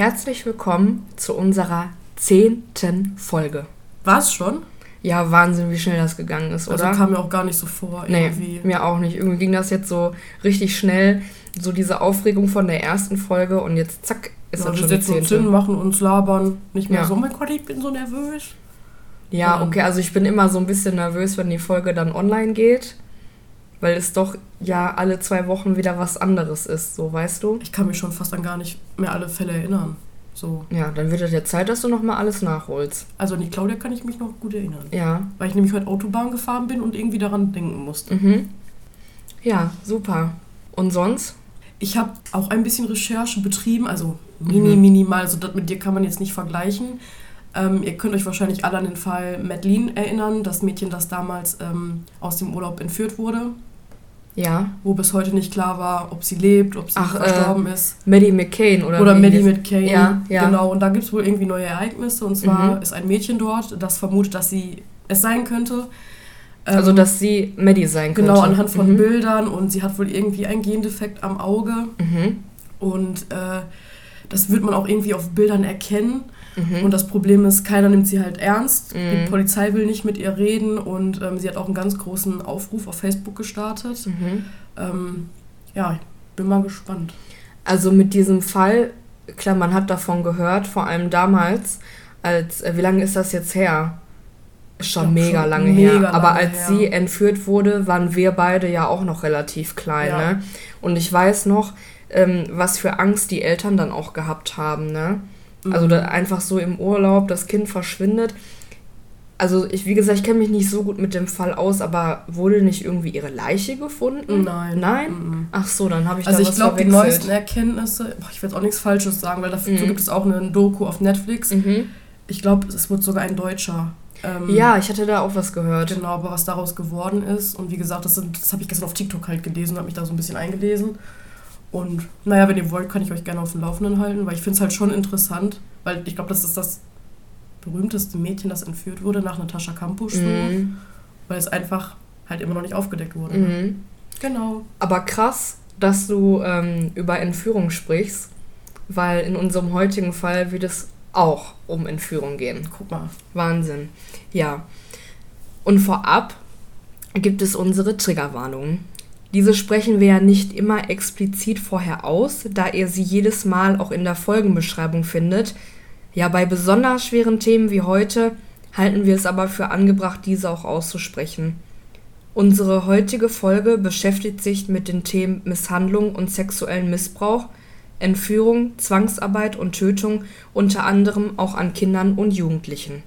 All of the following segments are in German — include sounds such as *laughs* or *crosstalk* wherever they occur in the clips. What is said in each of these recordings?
Herzlich willkommen zu unserer zehnten Folge. War es schon? Ja, Wahnsinn, wie schnell das gegangen ist, oder? Also kam mir auch gar nicht so vor. Irgendwie. Nee, mir auch nicht. Irgendwie ging das jetzt so richtig schnell. So diese Aufregung von der ersten Folge und jetzt zack, ist ja, das schon die zehnte. Sinn machen, uns labern. Nicht mehr ja. so, oh mein Gott, ich bin so nervös. Ja, okay, also ich bin immer so ein bisschen nervös, wenn die Folge dann online geht. Weil es doch ja alle zwei Wochen wieder was anderes ist, so weißt du? Ich kann mich schon fast an gar nicht mehr alle Fälle erinnern. So. Ja, dann wird es ja Zeit, dass du nochmal alles nachholst. Also an die Claudia kann ich mich noch gut erinnern. Ja. Weil ich nämlich heute Autobahn gefahren bin und irgendwie daran denken musste. Mhm. Ja, super. Und sonst? Ich habe auch ein bisschen Recherche betrieben, also mini, mhm. minimal, also das mit dir kann man jetzt nicht vergleichen. Ähm, ihr könnt euch wahrscheinlich alle an den Fall Madeline erinnern, das Mädchen, das damals ähm, aus dem Urlaub entführt wurde. Ja. Wo bis heute nicht klar war, ob sie lebt, ob sie Ach, verstorben äh, ist. Maddie McCain oder Oder Maddie McCain. Ja, ja. Genau, und da gibt es wohl irgendwie neue Ereignisse. Und zwar mhm. ist ein Mädchen dort, das vermutet, dass sie es sein könnte. Also, ähm, dass sie Maddie sein könnte. Genau, anhand von mhm. Bildern. Und sie hat wohl irgendwie einen Gendefekt am Auge. Mhm. Und äh, das wird man auch irgendwie auf Bildern erkennen. Mhm. Und das Problem ist, keiner nimmt sie halt ernst. Mhm. Die Polizei will nicht mit ihr reden und ähm, sie hat auch einen ganz großen Aufruf auf Facebook gestartet. Mhm. Ähm, ja, ich bin mal gespannt. Also mit diesem Fall, klar, man hat davon gehört, vor allem damals, als, äh, wie lange ist das jetzt her? Schon mega schon lange mega her. Lange Aber als her. sie entführt wurde, waren wir beide ja auch noch relativ klein. Ja. Ne? Und ich weiß noch, ähm, was für Angst die Eltern dann auch gehabt haben. Ne? Also mhm. einfach so im Urlaub, das Kind verschwindet. Also ich, wie gesagt, ich kenne mich nicht so gut mit dem Fall aus, aber wurde nicht irgendwie ihre Leiche gefunden? Nein. Nein? Mhm. Ach so, dann habe ich also da was Also ich glaube, die neuesten Erkenntnisse, boah, ich will jetzt auch nichts Falsches sagen, weil dafür mhm. gibt es auch eine Doku auf Netflix. Mhm. Ich glaube, es wird sogar ein Deutscher. Ähm, ja, ich hatte da auch was gehört. Genau, aber was daraus geworden ist. Und wie gesagt, das, das habe ich gestern auf TikTok halt gelesen, habe mich da so ein bisschen eingelesen. Und naja, wenn ihr wollt, kann ich euch gerne auf dem Laufenden halten, weil ich finde es halt schon interessant, weil ich glaube, das ist das berühmteste Mädchen, das entführt wurde nach Natascha Kampusch, mhm. weil es einfach halt immer noch nicht aufgedeckt wurde. Mhm. Genau. Aber krass, dass du ähm, über Entführung sprichst, weil in unserem heutigen Fall wird es auch um Entführung gehen. Guck mal. Wahnsinn. Ja. Und vorab gibt es unsere Triggerwarnung. Diese sprechen wir ja nicht immer explizit vorher aus, da ihr sie jedes Mal auch in der Folgenbeschreibung findet. Ja, bei besonders schweren Themen wie heute halten wir es aber für angebracht, diese auch auszusprechen. Unsere heutige Folge beschäftigt sich mit den Themen Misshandlung und sexuellen Missbrauch, Entführung, Zwangsarbeit und Tötung, unter anderem auch an Kindern und Jugendlichen.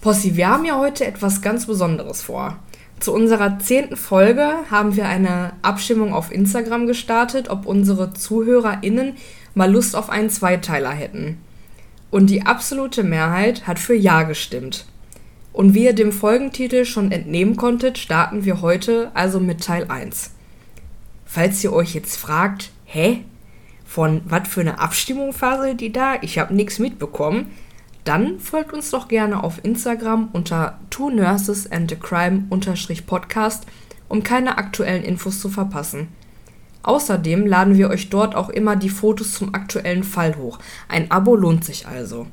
Possi, wir haben ja heute etwas ganz Besonderes vor. Zu unserer zehnten Folge haben wir eine Abstimmung auf Instagram gestartet, ob unsere ZuhörerInnen mal Lust auf einen Zweiteiler hätten. Und die absolute Mehrheit hat für Ja gestimmt. Und wie ihr dem Folgentitel schon entnehmen konntet, starten wir heute also mit Teil 1. Falls ihr euch jetzt fragt, hä? Von was für eine Abstimmung faselt die da? Ich habe nichts mitbekommen dann folgt uns doch gerne auf Instagram unter Two Nurses and a Crime Podcast, um keine aktuellen Infos zu verpassen. Außerdem laden wir euch dort auch immer die Fotos zum aktuellen Fall hoch. Ein Abo lohnt sich also.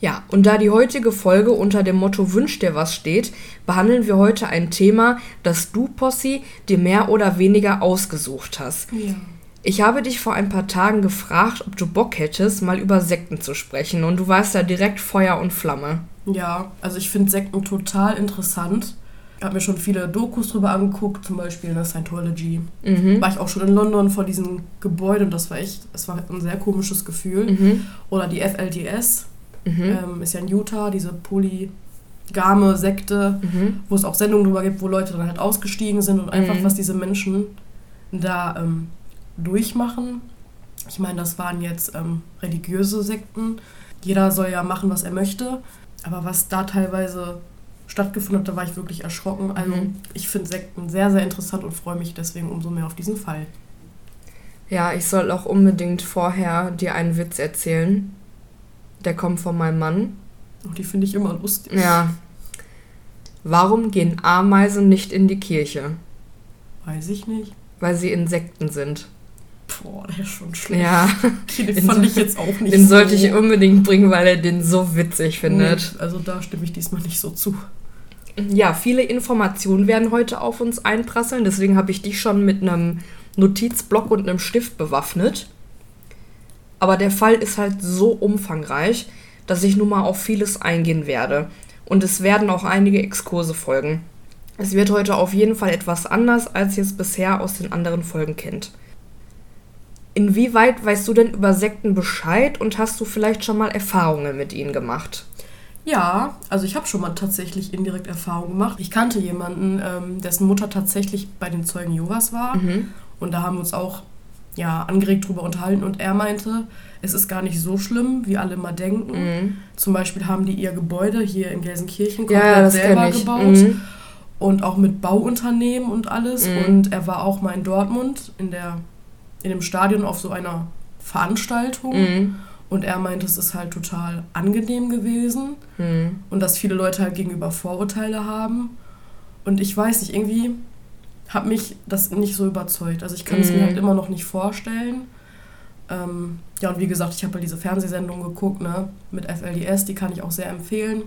Ja, und da die heutige Folge unter dem Motto Wünsch dir was steht, behandeln wir heute ein Thema, das du, Possi, dir mehr oder weniger ausgesucht hast. Ja. Ich habe dich vor ein paar Tagen gefragt, ob du Bock hättest, mal über Sekten zu sprechen. Und du warst ja direkt Feuer und Flamme. Ja, also ich finde Sekten total interessant. Ich habe mir schon viele Dokus drüber angeguckt, zum Beispiel in der Scientology. Mhm. War ich auch schon in London vor diesem Gebäude und das war echt, es war ein sehr komisches Gefühl. Mhm. Oder die FLDS, mhm. ähm, ist ja in Utah, diese polygame Sekte, mhm. wo es auch Sendungen drüber gibt, wo Leute dann halt ausgestiegen sind und einfach, mhm. was diese Menschen da ähm, durchmachen. Ich meine, das waren jetzt ähm, religiöse Sekten. Jeder soll ja machen, was er möchte. Aber was da teilweise stattgefunden hat, da war ich wirklich erschrocken. Also mhm. ich finde Sekten sehr, sehr interessant und freue mich deswegen umso mehr auf diesen Fall. Ja, ich soll auch unbedingt vorher dir einen Witz erzählen. Der kommt von meinem Mann. Oh, die finde ich immer lustig. Ja. Warum gehen Ameisen nicht in die Kirche? Weiß ich nicht. Weil sie Insekten sind. Boah, der ist schon schlecht. Ja. *laughs* Den, den fand ich jetzt auch nicht Den so. sollte ich unbedingt bringen, weil er den so witzig findet. Nee, also da stimme ich diesmal nicht so zu. Ja, viele Informationen werden heute auf uns einprasseln. Deswegen habe ich dich schon mit einem Notizblock und einem Stift bewaffnet. Aber der Fall ist halt so umfangreich, dass ich nun mal auf vieles eingehen werde. Und es werden auch einige Exkurse folgen. Es wird heute auf jeden Fall etwas anders, als ihr es bisher aus den anderen Folgen kennt. Inwieweit weißt du denn über Sekten Bescheid und hast du vielleicht schon mal Erfahrungen mit ihnen gemacht? Ja, also ich habe schon mal tatsächlich indirekt Erfahrungen gemacht. Ich kannte jemanden, ähm, dessen Mutter tatsächlich bei den Zeugen Jehovas war. Mhm. Und da haben wir uns auch ja, angeregt drüber unterhalten. Und er meinte, es ist gar nicht so schlimm, wie alle mal denken. Mhm. Zum Beispiel haben die ihr Gebäude hier in Gelsenkirchen komplett ja, selber gebaut. Mhm. Und auch mit Bauunternehmen und alles. Mhm. Und er war auch mal in Dortmund in, der, in dem Stadion auf so einer Veranstaltung. Mhm. Und er meinte, es ist halt total angenehm gewesen. Mhm. Und dass viele Leute halt gegenüber Vorurteile haben. Und ich weiß nicht, irgendwie hat mich das nicht so überzeugt. Also ich kann es mir halt immer noch nicht vorstellen. Ähm, ja, und wie gesagt, ich habe halt diese Fernsehsendung geguckt, ne, mit FLDS, die kann ich auch sehr empfehlen.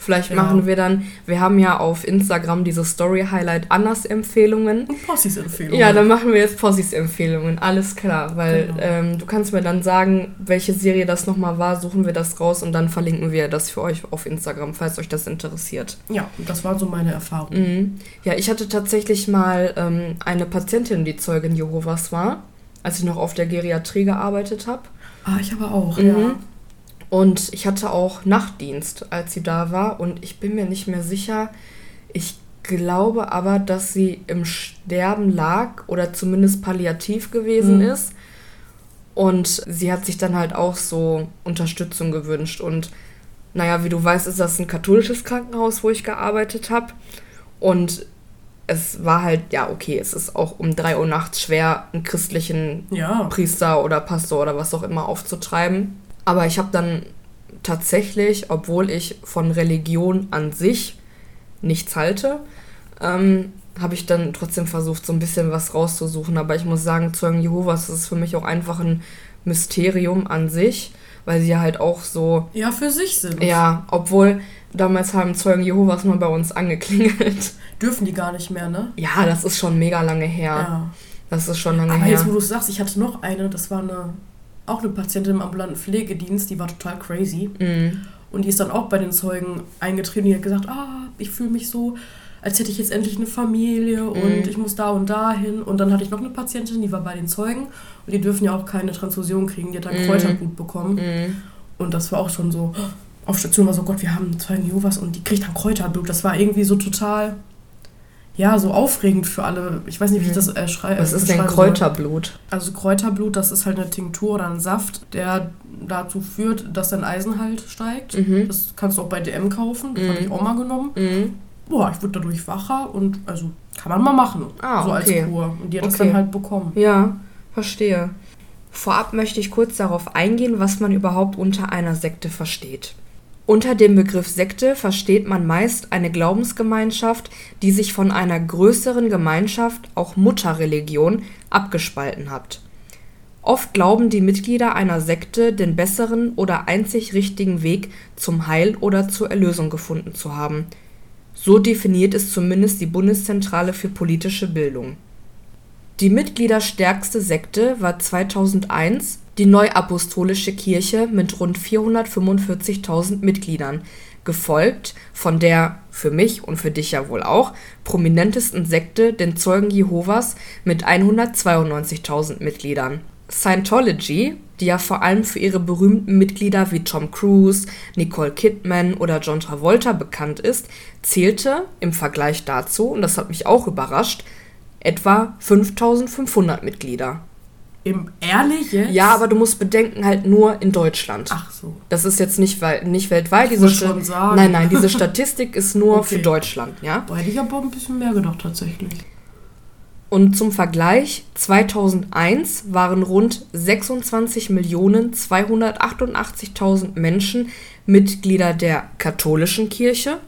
Vielleicht ja. machen wir dann, wir haben ja auf Instagram diese Story Highlight Annas Empfehlungen. Und Possis Empfehlungen. Ja, dann machen wir jetzt Possis Empfehlungen, alles klar. Weil genau. ähm, du kannst mir dann sagen, welche Serie das nochmal war, suchen wir das raus und dann verlinken wir das für euch auf Instagram, falls euch das interessiert. Ja, das war so meine Erfahrung. Mhm. Ja, ich hatte tatsächlich mal ähm, eine Patientin, die Zeugin Jehovas war als ich noch auf der Geriatrie gearbeitet habe. Ah, ich aber auch, mhm. ja. Und ich hatte auch Nachtdienst, als sie da war. Und ich bin mir nicht mehr sicher. Ich glaube aber, dass sie im Sterben lag oder zumindest palliativ gewesen mhm. ist. Und sie hat sich dann halt auch so Unterstützung gewünscht. Und naja, wie du weißt, ist das ein katholisches Krankenhaus, wo ich gearbeitet habe. Und es war halt, ja, okay, es ist auch um 3 Uhr nachts schwer, einen christlichen ja. Priester oder Pastor oder was auch immer aufzutreiben. Aber ich habe dann tatsächlich, obwohl ich von Religion an sich nichts halte, ähm, habe ich dann trotzdem versucht, so ein bisschen was rauszusuchen. Aber ich muss sagen, Zeugen Jehovas ist für mich auch einfach ein Mysterium an sich, weil sie ja halt auch so. Ja, für sich sind. Ja, obwohl damals haben Zeugen Jehovas mal bei uns angeklingelt dürfen die gar nicht mehr, ne? Ja, das ist schon mega lange her. Ja. Das ist schon lange Aber her. Aber jetzt, wo du es sagst, ich hatte noch eine, das war eine, auch eine Patientin im ambulanten Pflegedienst, die war total crazy. Mhm. Und die ist dann auch bei den Zeugen eingetreten und die hat gesagt, ah, ich fühle mich so, als hätte ich jetzt endlich eine Familie und mhm. ich muss da und da hin. Und dann hatte ich noch eine Patientin, die war bei den Zeugen und die dürfen ja auch keine Transfusion kriegen, die hat dann mhm. Kräuterblut bekommen. Mhm. Und das war auch schon so, auf Station war so, Gott, wir haben Zeugen Jehovas und die kriegt dann Kräuterblut. Das war irgendwie so total ja, so aufregend für alle. Ich weiß nicht, wie ich das äh, schreibe. Was ist denn Kräuterblut? Also Kräuterblut, das ist halt eine Tinktur oder ein Saft, der dazu führt, dass dein Eisenhalt steigt. Mhm. Das kannst du auch bei DM kaufen. Das mhm. habe ich auch mal genommen. Mhm. Boah, ich wurde dadurch wacher und also kann man mal machen. Ah, so okay. als Kur. Und die hat okay. das dann halt bekommen. Ja, verstehe. Vorab möchte ich kurz darauf eingehen, was man überhaupt unter einer Sekte versteht. Unter dem Begriff Sekte versteht man meist eine Glaubensgemeinschaft, die sich von einer größeren Gemeinschaft, auch Mutterreligion, abgespalten hat. Oft glauben die Mitglieder einer Sekte den besseren oder einzig richtigen Weg zum Heil oder zur Erlösung gefunden zu haben. So definiert es zumindest die Bundeszentrale für politische Bildung. Die mitgliederstärkste Sekte war 2001 die Neuapostolische Kirche mit rund 445.000 Mitgliedern, gefolgt von der für mich und für dich ja wohl auch prominentesten Sekte, den Zeugen Jehovas mit 192.000 Mitgliedern. Scientology, die ja vor allem für ihre berühmten Mitglieder wie Tom Cruise, Nicole Kidman oder John Travolta bekannt ist, zählte im Vergleich dazu, und das hat mich auch überrascht, etwa 5500 Mitglieder. Im ehrlich jetzt? Ja, aber du musst bedenken, halt nur in Deutschland. Ach so. Das ist jetzt nicht, nicht weltweit. Diese schon sagen. Nein, nein, diese *laughs* Statistik ist nur okay. für Deutschland, ja? Da hätte ich aber ein bisschen mehr gedacht, tatsächlich. Und zum Vergleich, 2001 waren rund 26.288.000 Menschen Mitglieder der katholischen Kirche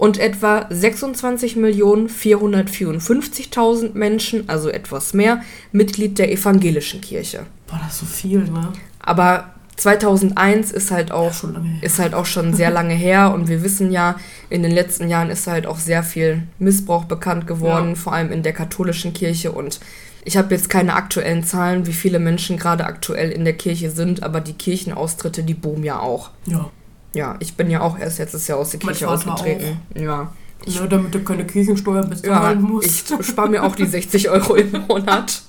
und etwa 26.454.000 Menschen, also etwas mehr, Mitglied der evangelischen Kirche. Boah, das ist so viel, ne? Aber 2001 ist halt auch ja, ist halt auch schon *laughs* sehr lange her und wir wissen ja, in den letzten Jahren ist halt auch sehr viel Missbrauch bekannt geworden, ja. vor allem in der katholischen Kirche und ich habe jetzt keine aktuellen Zahlen, wie viele Menschen gerade aktuell in der Kirche sind, aber die Kirchenaustritte, die boomen ja auch. Ja. Ja, ich bin ja auch erst letztes Jahr aus der Kirche ausgetreten. Auch. Ja. Ich, ja, damit du keine Kirchensteuer bezahlen ja, musst. Ich spare mir auch die 60 Euro im Monat.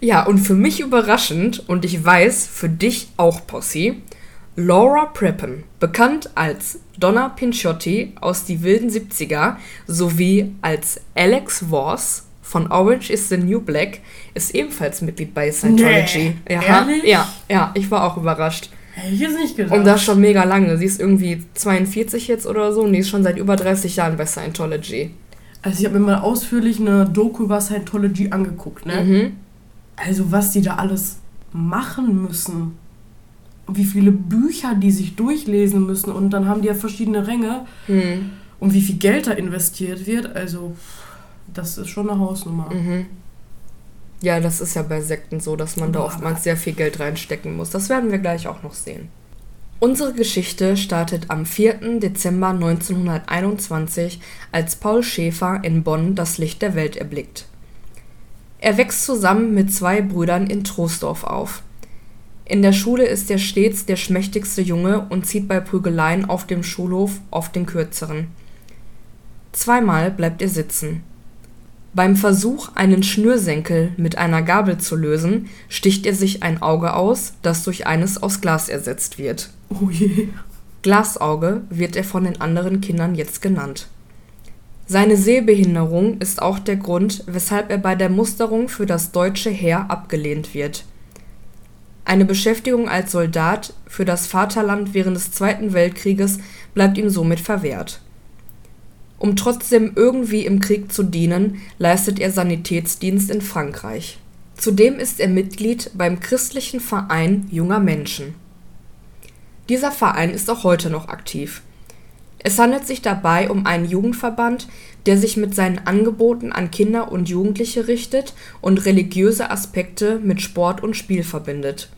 Ja, und für mich überraschend, und ich weiß, für dich auch, Posse, Laura Preppen, bekannt als Donna Pinciotti aus Die wilden 70er sowie als Alex Voss von Orange is the New Black, ist ebenfalls Mitglied bei Scientology. Nee, ja, ja, ja, ich war auch überrascht. Hätte ich jetzt nicht gedacht. Und das schon mega lange. Sie ist irgendwie 42 jetzt oder so und die ist schon seit über 30 Jahren bei Scientology. Also ich habe mir mal ausführlich eine Doku über Scientology angeguckt, ne? Mhm. Also was die da alles machen müssen. Und wie viele Bücher die sich durchlesen müssen. Und dann haben die ja verschiedene Ränge. Mhm. Und wie viel Geld da investiert wird. Also das ist schon eine Hausnummer. Mhm. Ja, das ist ja bei Sekten so, dass man Boah, da oftmals sehr viel Geld reinstecken muss. Das werden wir gleich auch noch sehen. Unsere Geschichte startet am 4. Dezember 1921, als Paul Schäfer in Bonn das Licht der Welt erblickt. Er wächst zusammen mit zwei Brüdern in Troisdorf auf. In der Schule ist er stets der schmächtigste Junge und zieht bei Prügeleien auf dem Schulhof oft den kürzeren. Zweimal bleibt er sitzen. Beim Versuch, einen Schnürsenkel mit einer Gabel zu lösen, sticht er sich ein Auge aus, das durch eines aus Glas ersetzt wird. Oh je. Glasauge wird er von den anderen Kindern jetzt genannt. Seine Sehbehinderung ist auch der Grund, weshalb er bei der Musterung für das deutsche Heer abgelehnt wird. Eine Beschäftigung als Soldat für das Vaterland während des Zweiten Weltkrieges bleibt ihm somit verwehrt um trotzdem irgendwie im Krieg zu dienen, leistet er Sanitätsdienst in Frankreich. Zudem ist er Mitglied beim Christlichen Verein Junger Menschen. Dieser Verein ist auch heute noch aktiv. Es handelt sich dabei um einen Jugendverband, der sich mit seinen Angeboten an Kinder und Jugendliche richtet und religiöse Aspekte mit Sport und Spiel verbindet.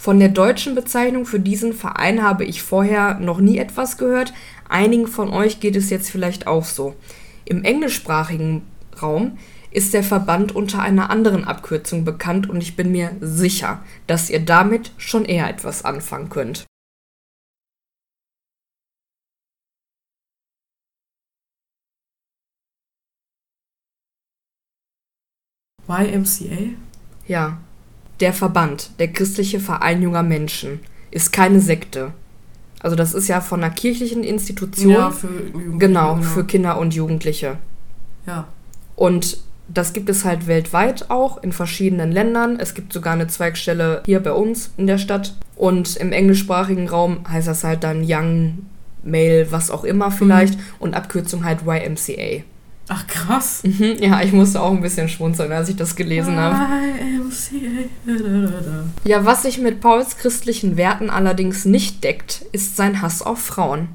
Von der deutschen Bezeichnung für diesen Verein habe ich vorher noch nie etwas gehört, Einigen von euch geht es jetzt vielleicht auch so. Im englischsprachigen Raum ist der Verband unter einer anderen Abkürzung bekannt und ich bin mir sicher, dass ihr damit schon eher etwas anfangen könnt. YMCA? Ja. Der Verband, der christliche Verein junger Menschen, ist keine Sekte. Also das ist ja von einer kirchlichen Institution. Ja, für Jugendliche. Genau, genau, für Kinder und Jugendliche. Ja. Und das gibt es halt weltweit auch in verschiedenen Ländern. Es gibt sogar eine Zweigstelle hier bei uns in der Stadt. Und im englischsprachigen Raum heißt das halt dann Young Male, was auch immer vielleicht. Mhm. Und Abkürzung halt YMCA. Ach krass. Mhm, ja, ich musste auch ein bisschen schmunzeln, als ich das gelesen habe. Ja, was sich mit Pauls christlichen Werten allerdings nicht deckt, ist sein Hass auf Frauen.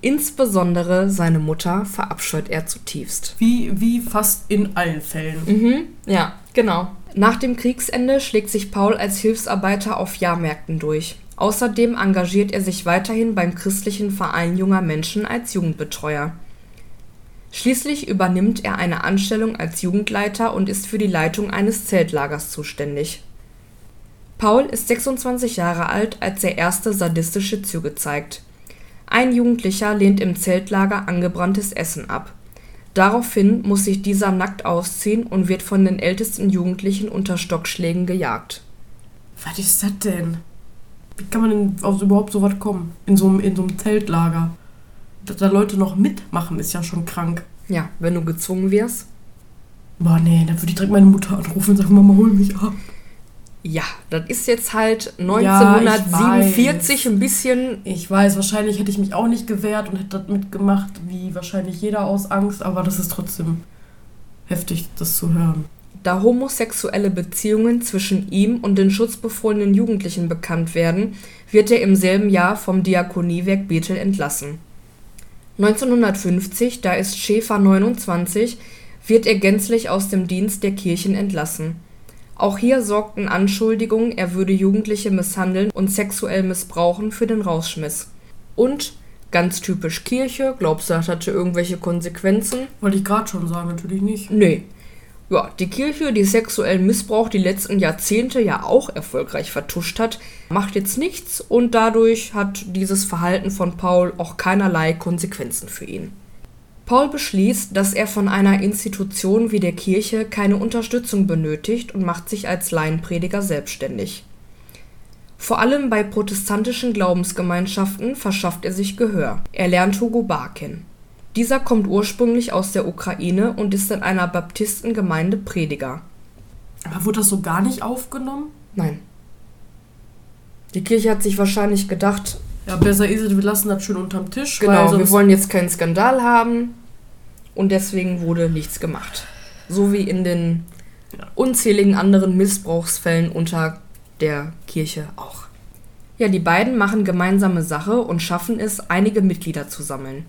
Insbesondere seine Mutter verabscheut er zutiefst. Wie, wie fast in allen Fällen. Mhm, ja, genau. Nach dem Kriegsende schlägt sich Paul als Hilfsarbeiter auf Jahrmärkten durch. Außerdem engagiert er sich weiterhin beim christlichen Verein junger Menschen als Jugendbetreuer. Schließlich übernimmt er eine Anstellung als Jugendleiter und ist für die Leitung eines Zeltlagers zuständig. Paul ist 26 Jahre alt, als er erste sadistische Züge zeigt. Ein Jugendlicher lehnt im Zeltlager angebranntes Essen ab. Daraufhin muss sich dieser nackt ausziehen und wird von den ältesten Jugendlichen unter Stockschlägen gejagt. Was ist das denn? Wie kann man denn überhaupt so was kommen? In so in so einem Zeltlager? Dass da Leute noch mitmachen, ist ja schon krank. Ja, wenn du gezwungen wirst. Boah, nee, dann würde ich direkt meine Mutter anrufen und sagen, Mama, hol mich ab. Ja, das ist jetzt halt 1947 ja, ein bisschen. Ich weiß, wahrscheinlich hätte ich mich auch nicht gewehrt und hätte das mitgemacht, wie wahrscheinlich jeder aus Angst, aber das ist trotzdem heftig, das zu hören. Da homosexuelle Beziehungen zwischen ihm und den schutzbefohlenen Jugendlichen bekannt werden, wird er im selben Jahr vom Diakoniewerk Bethel entlassen. 1950, da ist Schäfer 29, wird er gänzlich aus dem Dienst der Kirchen entlassen. Auch hier sorgten Anschuldigungen, er würde Jugendliche misshandeln und sexuell missbrauchen, für den Rausschmiss. Und ganz typisch Kirche, glaubst du, das hatte irgendwelche Konsequenzen? Wollte ich gerade schon sagen, natürlich nicht. Nee. Ja, die Kirche, die sexuellen Missbrauch die letzten Jahrzehnte ja auch erfolgreich vertuscht hat, macht jetzt nichts und dadurch hat dieses Verhalten von Paul auch keinerlei Konsequenzen für ihn. Paul beschließt, dass er von einer Institution wie der Kirche keine Unterstützung benötigt und macht sich als Laienprediger selbstständig. Vor allem bei protestantischen Glaubensgemeinschaften verschafft er sich Gehör. Er lernt Hugo Barr kennen. Dieser kommt ursprünglich aus der Ukraine und ist in einer Baptistengemeinde Prediger. Aber wurde das so gar nicht aufgenommen? Nein. Die Kirche hat sich wahrscheinlich gedacht. Ja, besser ist es, wir lassen das schön unterm Tisch. Genau, wir wollen jetzt keinen Skandal haben. Und deswegen wurde nichts gemacht. So wie in den unzähligen anderen Missbrauchsfällen unter der Kirche auch. Ja, die beiden machen gemeinsame Sache und schaffen es, einige Mitglieder zu sammeln.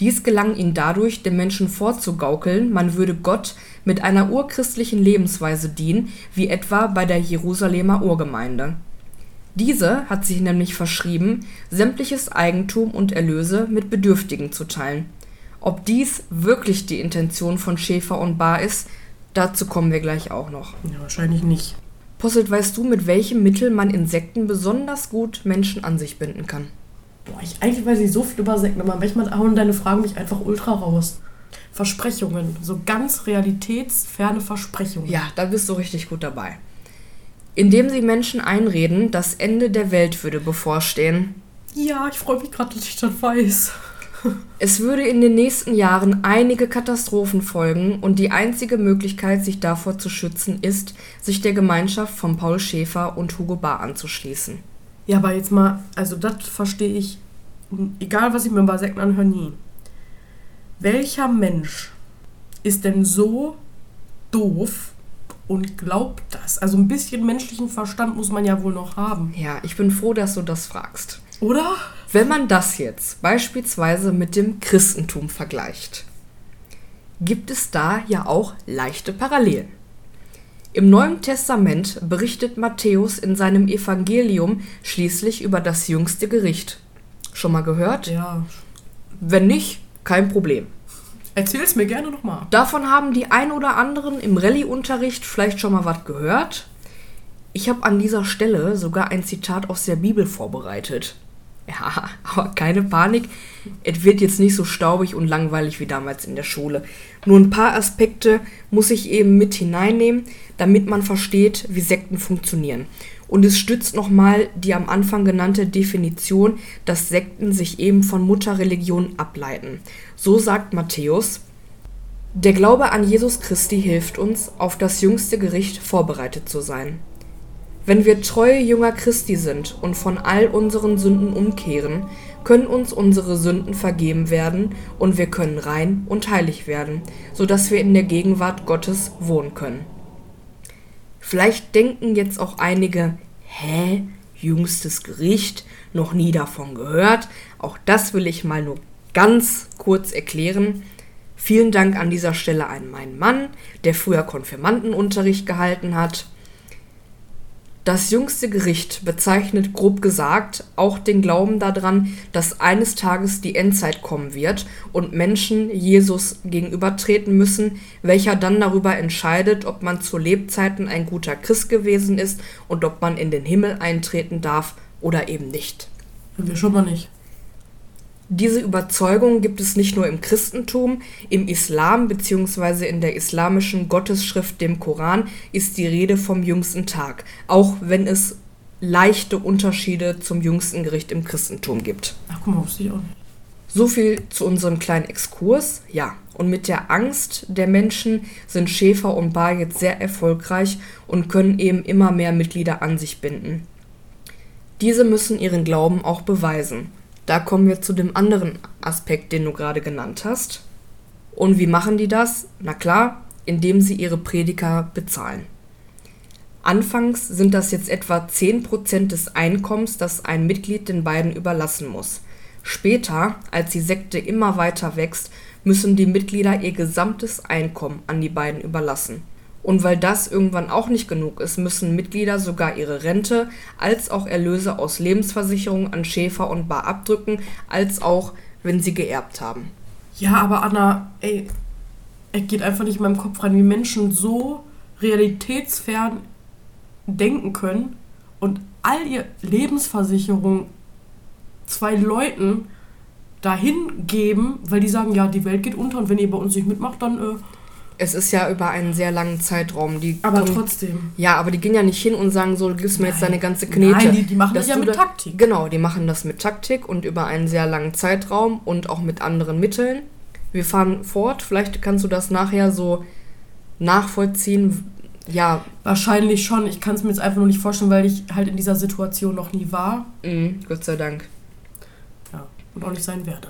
Dies gelang ihnen dadurch, den Menschen vorzugaukeln, man würde Gott mit einer urchristlichen Lebensweise dienen, wie etwa bei der Jerusalemer Urgemeinde. Diese hat sich nämlich verschrieben, sämtliches Eigentum und Erlöse mit Bedürftigen zu teilen. Ob dies wirklich die Intention von Schäfer und Bar ist, dazu kommen wir gleich auch noch. Ja, wahrscheinlich nicht. Posselt, weißt du, mit welchem Mittel man Insekten besonders gut Menschen an sich binden kann? Boah, ich eigentlich weiß ich so viel über Sekten, aber manchmal hauen deine Fragen mich einfach ultra raus. Versprechungen, so ganz realitätsferne Versprechungen. Ja, da bist du richtig gut dabei. Indem sie Menschen einreden, das Ende der Welt würde bevorstehen. Ja, ich freue mich gerade, dass ich das weiß. Es würde in den nächsten Jahren einige Katastrophen folgen und die einzige Möglichkeit, sich davor zu schützen, ist, sich der Gemeinschaft von Paul Schäfer und Hugo Barr anzuschließen. Ja, aber jetzt mal, also das verstehe ich, egal was ich mir bei Sekten anhöre, nie. Welcher Mensch ist denn so doof und glaubt das? Also ein bisschen menschlichen Verstand muss man ja wohl noch haben. Ja, ich bin froh, dass du das fragst. Oder? Wenn man das jetzt beispielsweise mit dem Christentum vergleicht, gibt es da ja auch leichte Parallelen. Im Neuen Testament berichtet Matthäus in seinem Evangelium schließlich über das jüngste Gericht. Schon mal gehört? Ja. Wenn nicht, kein Problem. Erzähl's mir gerne nochmal. Davon haben die ein oder anderen im Rallye-Unterricht vielleicht schon mal was gehört. Ich habe an dieser Stelle sogar ein Zitat aus der Bibel vorbereitet. Ja, *laughs* aber keine Panik. Es wird jetzt nicht so staubig und langweilig wie damals in der Schule. Nur ein paar Aspekte muss ich eben mit hineinnehmen, damit man versteht, wie Sekten funktionieren. Und es stützt nochmal die am Anfang genannte Definition, dass Sekten sich eben von Mutterreligionen ableiten. So sagt Matthäus, der Glaube an Jesus Christi hilft uns, auf das jüngste Gericht vorbereitet zu sein. Wenn wir treue Jünger Christi sind und von all unseren Sünden umkehren, können uns unsere Sünden vergeben werden und wir können rein und heilig werden, so dass wir in der Gegenwart Gottes wohnen können. Vielleicht denken jetzt auch einige, hä, jüngstes Gericht, noch nie davon gehört. Auch das will ich mal nur ganz kurz erklären. Vielen Dank an dieser Stelle an meinen Mann, der früher Konfirmandenunterricht gehalten hat. Das jüngste Gericht bezeichnet grob gesagt auch den Glauben daran, dass eines Tages die Endzeit kommen wird und Menschen Jesus gegenübertreten müssen, welcher dann darüber entscheidet, ob man zu Lebzeiten ein guter Christ gewesen ist und ob man in den Himmel eintreten darf oder eben nicht. Wir schon mal nicht. Diese Überzeugung gibt es nicht nur im Christentum, im Islam bzw. in der islamischen Gottesschrift dem Koran ist die Rede vom jüngsten Tag, auch wenn es leichte Unterschiede zum jüngsten Gericht im Christentum gibt. Ach guck mal, wusste ich auch nicht. So viel zu unserem kleinen Exkurs. Ja, und mit der Angst der Menschen sind Schäfer und Bar jetzt sehr erfolgreich und können eben immer mehr Mitglieder an sich binden. Diese müssen ihren Glauben auch beweisen. Da kommen wir zu dem anderen Aspekt, den du gerade genannt hast. Und wie machen die das? Na klar, indem sie ihre Prediger bezahlen. Anfangs sind das jetzt etwa 10% des Einkommens, das ein Mitglied den beiden überlassen muss. Später, als die Sekte immer weiter wächst, müssen die Mitglieder ihr gesamtes Einkommen an die beiden überlassen. Und weil das irgendwann auch nicht genug ist, müssen Mitglieder sogar ihre Rente als auch Erlöse aus Lebensversicherungen an Schäfer und Bar abdrücken, als auch wenn sie geerbt haben. Ja, aber Anna, ey, es geht einfach nicht in meinem Kopf rein, wie Menschen so realitätsfern denken können und all ihr Lebensversicherung zwei Leuten dahin geben, weil die sagen, ja, die Welt geht unter und wenn ihr bei uns nicht mitmacht, dann. Äh es ist ja über einen sehr langen Zeitraum. Die aber kommen, trotzdem. Ja, aber die gehen ja nicht hin und sagen so, du gibst mir jetzt deine ganze Knete. Nein, die, die machen das ja mit da, Taktik. Genau, die machen das mit Taktik und über einen sehr langen Zeitraum und auch mit anderen Mitteln. Wir fahren fort, vielleicht kannst du das nachher so nachvollziehen. Ja. Wahrscheinlich schon. Ich kann es mir jetzt einfach nur nicht vorstellen, weil ich halt in dieser Situation noch nie war. Mhm, Gott sei Dank und auch nicht sein werde.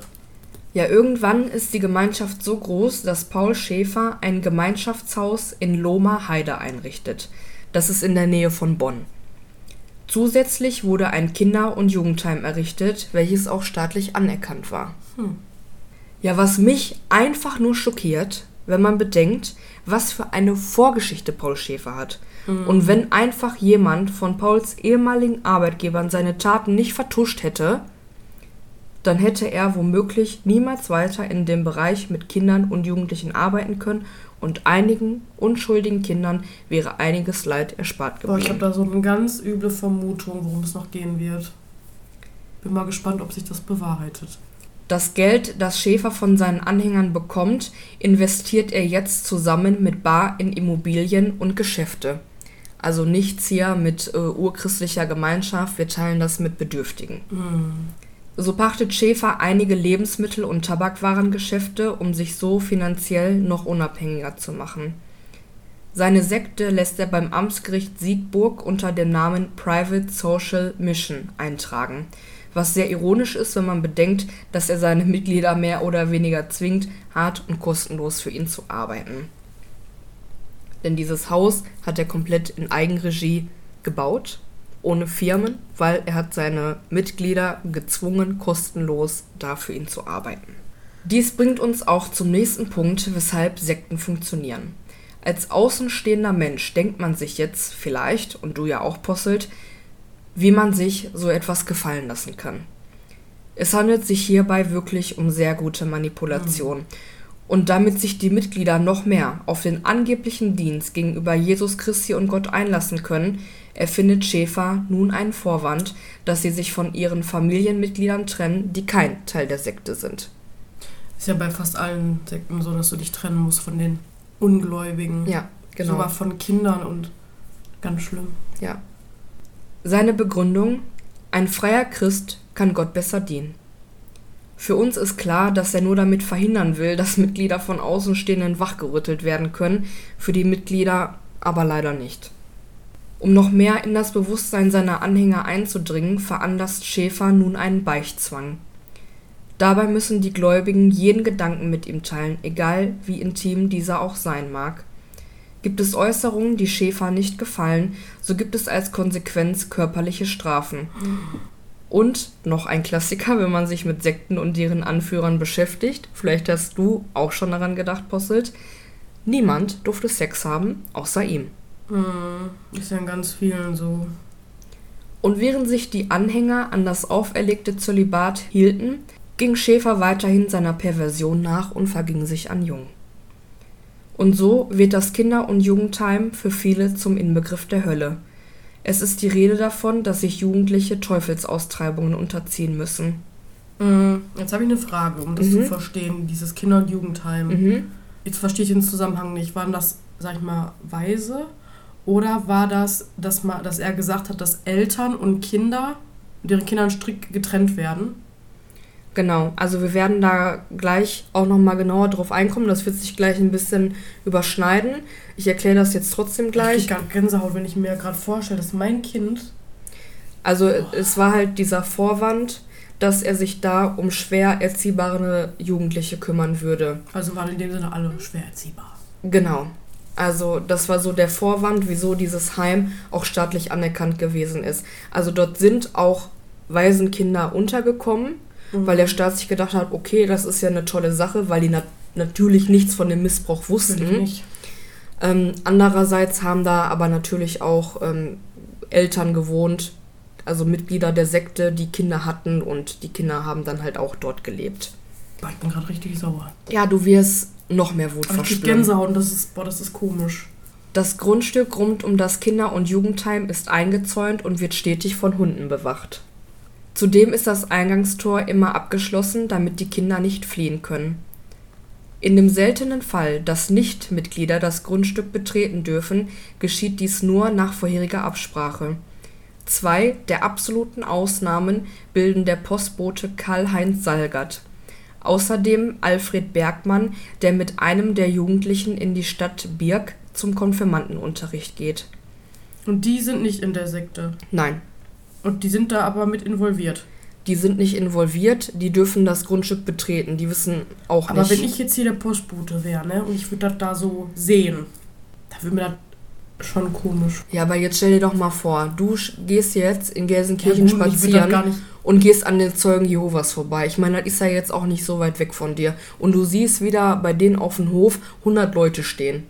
Ja, irgendwann ist die Gemeinschaft so groß, dass Paul Schäfer ein Gemeinschaftshaus in Lohmer Heide einrichtet. Das ist in der Nähe von Bonn. Zusätzlich wurde ein Kinder- und Jugendheim errichtet, welches auch staatlich anerkannt war. Hm. Ja, was mich einfach nur schockiert, wenn man bedenkt, was für eine Vorgeschichte Paul Schäfer hat. Mhm. Und wenn einfach jemand von Pauls ehemaligen Arbeitgebern seine Taten nicht vertuscht hätte, dann hätte er womöglich niemals weiter in dem Bereich mit Kindern und Jugendlichen arbeiten können und einigen unschuldigen Kindern wäre einiges Leid erspart geblieben. Boah, ich habe da so eine ganz üble Vermutung, worum es noch gehen wird. Bin mal gespannt, ob sich das bewahrheitet. Das Geld, das Schäfer von seinen Anhängern bekommt, investiert er jetzt zusammen mit Bar in Immobilien und Geschäfte. Also nichts hier mit äh, urchristlicher Gemeinschaft, wir teilen das mit Bedürftigen. Mm. So pachtet Schäfer einige Lebensmittel- und Tabakwarengeschäfte, um sich so finanziell noch unabhängiger zu machen. Seine Sekte lässt er beim Amtsgericht Siegburg unter dem Namen Private Social Mission eintragen, was sehr ironisch ist, wenn man bedenkt, dass er seine Mitglieder mehr oder weniger zwingt, hart und kostenlos für ihn zu arbeiten. Denn dieses Haus hat er komplett in Eigenregie gebaut ohne Firmen, weil er hat seine Mitglieder gezwungen, kostenlos da für ihn zu arbeiten. Dies bringt uns auch zum nächsten Punkt, weshalb Sekten funktionieren. Als außenstehender Mensch denkt man sich jetzt vielleicht, und du ja auch posselt, wie man sich so etwas gefallen lassen kann. Es handelt sich hierbei wirklich um sehr gute Manipulation. Mhm. Und damit sich die Mitglieder noch mehr auf den angeblichen Dienst gegenüber Jesus Christi und Gott einlassen können, erfindet Schäfer nun einen Vorwand, dass sie sich von ihren Familienmitgliedern trennen, die kein Teil der Sekte sind. Ist ja bei fast allen Sekten so, dass du dich trennen musst von den Ungläubigen. Ja, genau. Sogar von Kindern und ganz schlimm. Ja. Seine Begründung: Ein freier Christ kann Gott besser dienen. Für uns ist klar, dass er nur damit verhindern will, dass Mitglieder von Außenstehenden wachgerüttelt werden können, für die Mitglieder aber leider nicht. Um noch mehr in das Bewusstsein seiner Anhänger einzudringen, veranlasst Schäfer nun einen Beichtzwang. Dabei müssen die Gläubigen jeden Gedanken mit ihm teilen, egal wie intim dieser auch sein mag. Gibt es Äußerungen, die Schäfer nicht gefallen, so gibt es als Konsequenz körperliche Strafen. Und noch ein Klassiker, wenn man sich mit Sekten und deren Anführern beschäftigt, vielleicht hast du auch schon daran gedacht, Posselt, niemand durfte Sex haben, außer ihm. Hm, ist ja in ganz vielen so. Und während sich die Anhänger an das auferlegte Zölibat hielten, ging Schäfer weiterhin seiner Perversion nach und verging sich an Jung. Und so wird das Kinder- und Jugendheim für viele zum Inbegriff der Hölle. Es ist die Rede davon, dass sich Jugendliche Teufelsaustreibungen unterziehen müssen. Hm, jetzt habe ich eine Frage, um das mhm. zu verstehen, dieses Kinder- und Jugendheim. Mhm. Jetzt verstehe ich den Zusammenhang nicht. Waren das, sag ich mal, Weise oder war das, dass, man, dass er gesagt hat, dass Eltern und Kinder, deren Kindern strikt getrennt werden? Genau, also wir werden da gleich auch nochmal genauer drauf einkommen. Das wird sich gleich ein bisschen überschneiden. Ich erkläre das jetzt trotzdem gleich. Ich kriege Gänsehaut, wenn ich mir gerade vorstelle, dass mein Kind. Also oh. es war halt dieser Vorwand, dass er sich da um schwer erziehbare Jugendliche kümmern würde. Also waren in dem Sinne alle schwer erziehbar. Genau. Also das war so der Vorwand, wieso dieses Heim auch staatlich anerkannt gewesen ist. Also dort sind auch Waisenkinder untergekommen mhm. weil der Staat sich gedacht hat, okay, das ist ja eine tolle Sache, weil die nat natürlich nichts von dem Missbrauch wussten. Ähm, andererseits haben da aber natürlich auch ähm, Eltern gewohnt, also Mitglieder der Sekte, die Kinder hatten und die Kinder haben dann halt auch dort gelebt. Ich bin gerade richtig sauer. Ja, du wirst noch mehr Wut verspüren. Ich Gänsehaut und das ist, boah, das ist komisch. Das Grundstück rund um das Kinder- und Jugendheim ist eingezäunt und wird stetig von Hunden bewacht. Zudem ist das Eingangstor immer abgeschlossen, damit die Kinder nicht fliehen können. In dem seltenen Fall, dass Nichtmitglieder das Grundstück betreten dürfen, geschieht dies nur nach vorheriger Absprache. Zwei der absoluten Ausnahmen bilden der Postbote Karl-Heinz Salgert, außerdem Alfred Bergmann, der mit einem der Jugendlichen in die Stadt Birk zum Konfirmandenunterricht geht. Und die sind nicht in der Sekte? Nein. Und die sind da aber mit involviert? Die sind nicht involviert, die dürfen das Grundstück betreten, die wissen auch aber nicht. Aber wenn ich jetzt hier der Postbote wäre, ne, und ich würde das da so sehen, da würde mir das schon komisch. Ja, aber jetzt stell dir doch mal vor, du gehst jetzt in Gelsenkirchen ja, gut, spazieren und gehst an den Zeugen Jehovas vorbei. Ich meine, das ist ja jetzt auch nicht so weit weg von dir. Und du siehst wieder bei denen auf dem Hof 100 Leute stehen.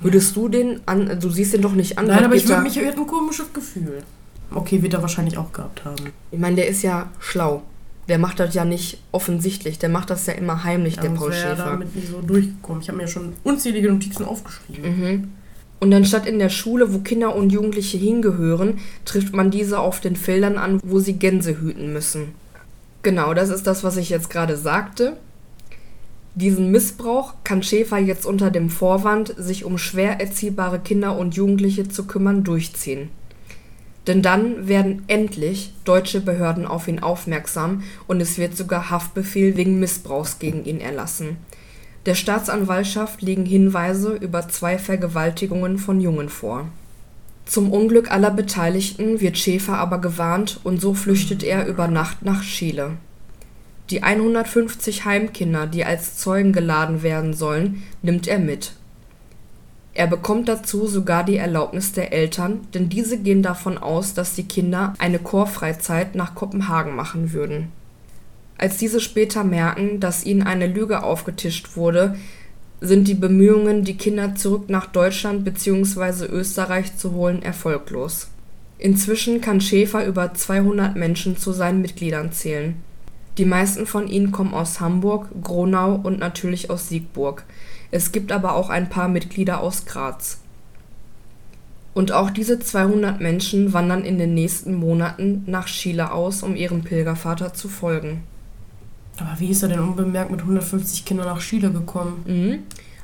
Würdest du den an, du siehst den doch nicht an. Nein, aber ich würde mich, ich ein komisches Gefühl. Okay, wird er wahrscheinlich auch gehabt haben. Ich meine, der ist ja schlau. Der macht das ja nicht offensichtlich, der macht das ja immer heimlich, ja, der Paul Schäfer. Ich damit nicht so durchgekommen. Ich habe mir schon unzählige Notizen aufgeschrieben. Mhm. Und anstatt in der Schule, wo Kinder und Jugendliche hingehören, trifft man diese auf den Feldern an, wo sie Gänse hüten müssen. Genau, das ist das, was ich jetzt gerade sagte. Diesen Missbrauch kann Schäfer jetzt unter dem Vorwand, sich um schwer erziehbare Kinder und Jugendliche zu kümmern, durchziehen. Denn dann werden endlich deutsche Behörden auf ihn aufmerksam und es wird sogar Haftbefehl wegen Missbrauchs gegen ihn erlassen. Der Staatsanwaltschaft liegen Hinweise über zwei Vergewaltigungen von Jungen vor. Zum Unglück aller Beteiligten wird Schäfer aber gewarnt und so flüchtet er über Nacht nach Chile. Die 150 Heimkinder, die als Zeugen geladen werden sollen, nimmt er mit. Er bekommt dazu sogar die Erlaubnis der Eltern, denn diese gehen davon aus, dass die Kinder eine Chorfreizeit nach Kopenhagen machen würden. Als diese später merken, dass ihnen eine Lüge aufgetischt wurde, sind die Bemühungen, die Kinder zurück nach Deutschland bzw. Österreich zu holen, erfolglos. Inzwischen kann Schäfer über 200 Menschen zu seinen Mitgliedern zählen die meisten von ihnen kommen aus Hamburg, Gronau und natürlich aus Siegburg. Es gibt aber auch ein paar Mitglieder aus Graz. Und auch diese 200 Menschen wandern in den nächsten Monaten nach Chile aus, um ihrem Pilgervater zu folgen. Aber wie ist er denn unbemerkt mit 150 Kindern nach Chile gekommen? Mhm.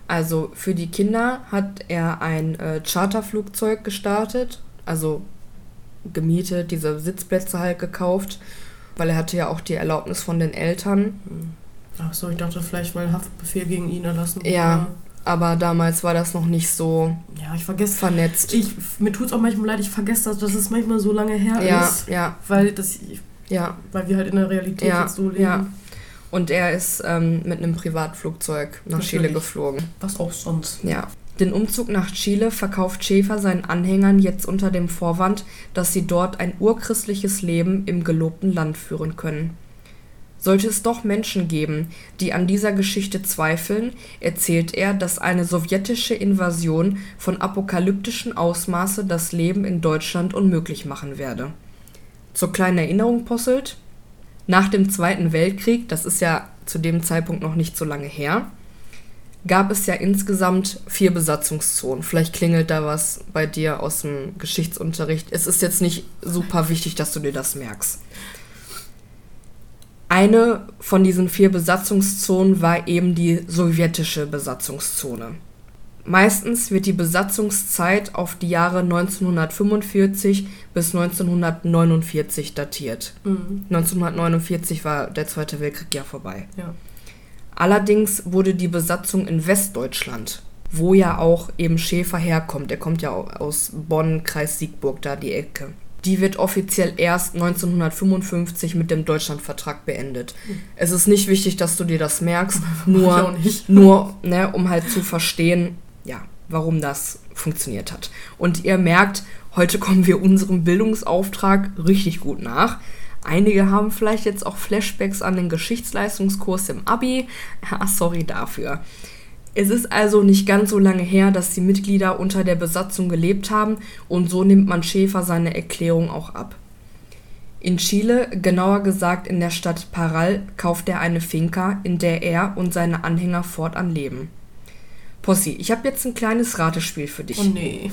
Also für die Kinder hat er ein äh, Charterflugzeug gestartet, also gemietet, diese Sitzplätze halt gekauft weil er hatte ja auch die Erlaubnis von den Eltern. Ach so, ich dachte vielleicht, weil Haftbefehl gegen ihn erlassen wurde. Ja, aber damals war das noch nicht so ja, ich vergesse, vernetzt. Ich, mir tut es auch manchmal leid, ich vergesse das, dass es manchmal so lange her ja, ist. Ja, weil das, ja. Weil wir halt in der Realität ja, jetzt so leben. Ja. Und er ist ähm, mit einem Privatflugzeug nach Natürlich. Chile geflogen. Was auch sonst. Ja. Den Umzug nach Chile verkauft Schäfer seinen Anhängern jetzt unter dem Vorwand, dass sie dort ein urchristliches Leben im gelobten Land führen können. Sollte es doch Menschen geben, die an dieser Geschichte zweifeln, erzählt er, dass eine sowjetische Invasion von apokalyptischen Ausmaße das Leben in Deutschland unmöglich machen werde. Zur kleinen Erinnerung posselt, nach dem Zweiten Weltkrieg, das ist ja zu dem Zeitpunkt noch nicht so lange her, gab es ja insgesamt vier Besatzungszonen. Vielleicht klingelt da was bei dir aus dem Geschichtsunterricht. Es ist jetzt nicht super wichtig, dass du dir das merkst. Eine von diesen vier Besatzungszonen war eben die sowjetische Besatzungszone. Meistens wird die Besatzungszeit auf die Jahre 1945 bis 1949 datiert. Mhm. 1949 war der Zweite Weltkrieg ja vorbei. Ja. Allerdings wurde die Besatzung in Westdeutschland, wo ja auch eben Schäfer herkommt, er kommt ja aus Bonn, Kreis Siegburg, da die Ecke. Die wird offiziell erst 1955 mit dem Deutschlandvertrag beendet. Mhm. Es ist nicht wichtig, dass du dir das merkst, *laughs* nur, nur ne, um halt zu verstehen, ja, warum das funktioniert hat. Und ihr merkt, heute *laughs* kommen wir unserem Bildungsauftrag richtig gut nach. Einige haben vielleicht jetzt auch Flashbacks an den Geschichtsleistungskurs im Abi. Ja, *laughs* sorry dafür. Es ist also nicht ganz so lange her, dass die Mitglieder unter der Besatzung gelebt haben und so nimmt man Schäfer seine Erklärung auch ab. In Chile, genauer gesagt in der Stadt Paral, kauft er eine Finca, in der er und seine Anhänger fortan leben. Possi, ich habe jetzt ein kleines Ratespiel für dich. Oh nee.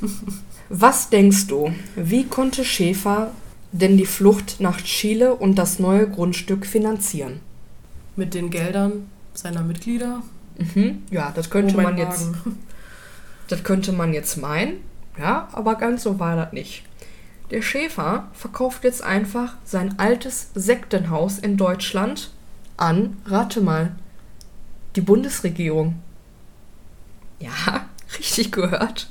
*laughs* Was denkst du, wie konnte Schäfer denn die Flucht nach Chile und das neue Grundstück finanzieren? Mit den Geldern seiner Mitglieder? Mhm, ja, das könnte oh man jetzt. *laughs* Das könnte man jetzt meinen, ja, aber ganz so war das nicht. Der Schäfer verkauft jetzt einfach sein altes Sektenhaus in Deutschland an, rate mal, die Bundesregierung. Ja, *laughs* richtig gehört.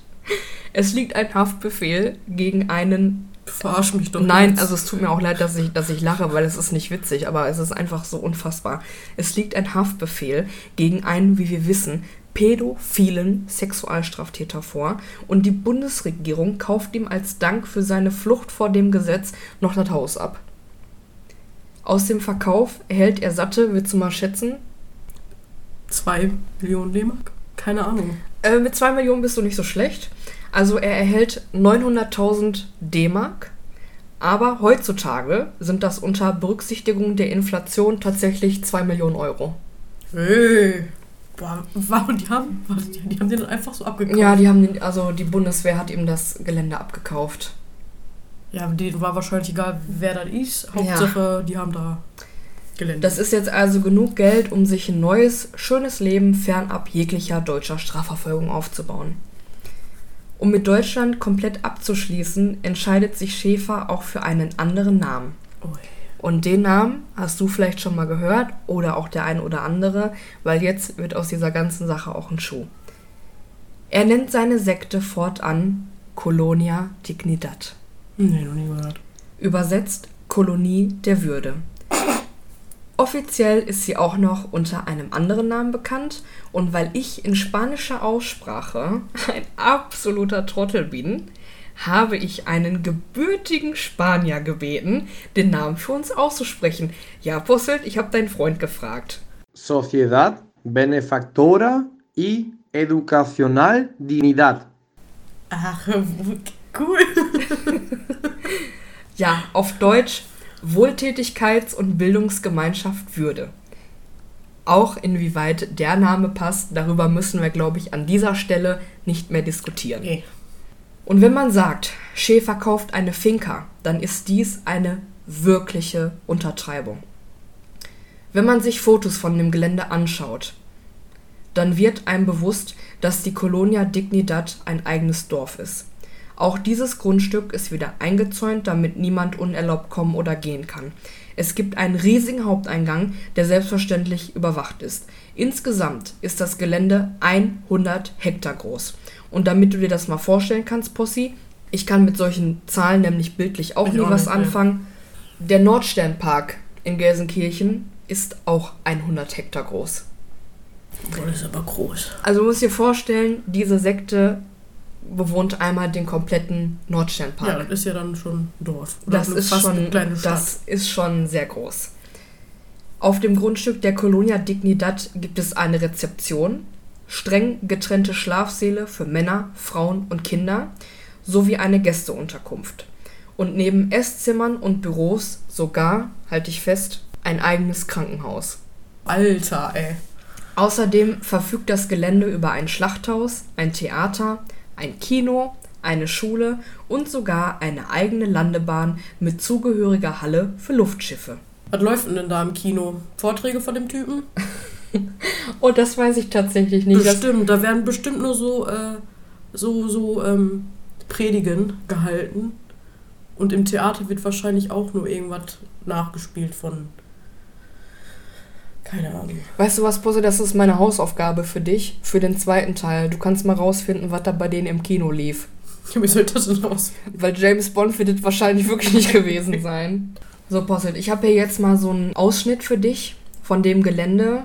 Es liegt ein Haftbefehl gegen einen. Verarsch mich doch. Nein, also es tut mir auch leid, dass ich, dass ich lache, weil es ist nicht witzig, aber es ist einfach so unfassbar. Es liegt ein Haftbefehl gegen einen, wie wir wissen, pädophilen Sexualstraftäter vor und die Bundesregierung kauft ihm als Dank für seine Flucht vor dem Gesetz noch das Haus ab. Aus dem Verkauf erhält er satte, willst du mal schätzen? Zwei Millionen D-Mark? Keine Ahnung. Äh, mit zwei Millionen bist du nicht so schlecht. Also er erhält 900.000 D-Mark, aber heutzutage sind das unter Berücksichtigung der Inflation tatsächlich zwei Millionen Euro. Hey. Boah, warum die haben, die, haben den einfach so abgekauft? Ja, die haben den, also die Bundeswehr hat ihm das Gelände abgekauft. Ja, denen war wahrscheinlich egal, wer das ist. Hauptsache, ja. die haben da Gelände. Das ist jetzt also genug Geld, um sich ein neues, schönes Leben fernab jeglicher deutscher Strafverfolgung aufzubauen. Um mit Deutschland komplett abzuschließen, entscheidet sich Schäfer auch für einen anderen Namen. Oh, und den Namen hast du vielleicht schon mal gehört oder auch der ein oder andere, weil jetzt wird aus dieser ganzen Sache auch ein Schuh. Er nennt seine Sekte fortan Colonia Dignidad. Nee, noch nie gehört. Übersetzt Kolonie der Würde. Offiziell ist sie auch noch unter einem anderen Namen bekannt und weil ich in spanischer Aussprache *laughs* ein absoluter Trottel bin, habe ich einen gebürtigen Spanier gebeten, den Namen für uns auszusprechen. Ja, Posselt, ich habe deinen Freund gefragt. Sociedad Benefactora y Educacional Dignidad. Ach, *laughs* cool. ja, auf Deutsch Wohltätigkeits- und Bildungsgemeinschaft Würde. Auch inwieweit der Name passt, darüber müssen wir, glaube ich, an dieser Stelle nicht mehr diskutieren. Nee. Und wenn man sagt, Schäfer kauft eine Finca, dann ist dies eine wirkliche Untertreibung. Wenn man sich Fotos von dem Gelände anschaut, dann wird einem bewusst, dass die Colonia Dignidad ein eigenes Dorf ist. Auch dieses Grundstück ist wieder eingezäunt, damit niemand unerlaubt kommen oder gehen kann. Es gibt einen riesigen Haupteingang, der selbstverständlich überwacht ist. Insgesamt ist das Gelände 100 Hektar groß. Und damit du dir das mal vorstellen kannst, Possi, ich kann mit solchen Zahlen nämlich bildlich auch ich nie auch was anfangen. Ja. Der Nordsternpark in Gelsenkirchen ist auch 100 Hektar groß. Boah, das ist aber groß. Also du musst dir vorstellen, diese Sekte bewohnt einmal den kompletten Nordsternpark. Ja, das ist ja dann schon ein Dorf. Oder das ist schon, das ist schon sehr groß. Auf dem Grundstück der Colonia Dignidad gibt es eine Rezeption, streng getrennte Schlafsäle für Männer, Frauen und Kinder sowie eine Gästeunterkunft. Und neben Esszimmern und Büros sogar, halte ich fest, ein eigenes Krankenhaus. Alter, ey. Außerdem verfügt das Gelände über ein Schlachthaus, ein Theater, ein Kino, eine Schule und sogar eine eigene Landebahn mit zugehöriger Halle für Luftschiffe. Was läuft denn da im Kino? Vorträge von dem Typen? *laughs* oh, das weiß ich tatsächlich nicht. Bestimmt, da werden bestimmt nur so, äh, so, so ähm, Predigen gehalten. Und im Theater wird wahrscheinlich auch nur irgendwas nachgespielt von. Keine Ahnung. Weißt du was, Pusse, das ist meine Hausaufgabe für dich, für den zweiten Teil. Du kannst mal rausfinden, was da bei denen im Kino lief. Wie soll das denn aus? Weil James Bond wird es wahrscheinlich wirklich nicht gewesen sein. So, Posselt, ich habe hier jetzt mal so einen Ausschnitt für dich von dem Gelände,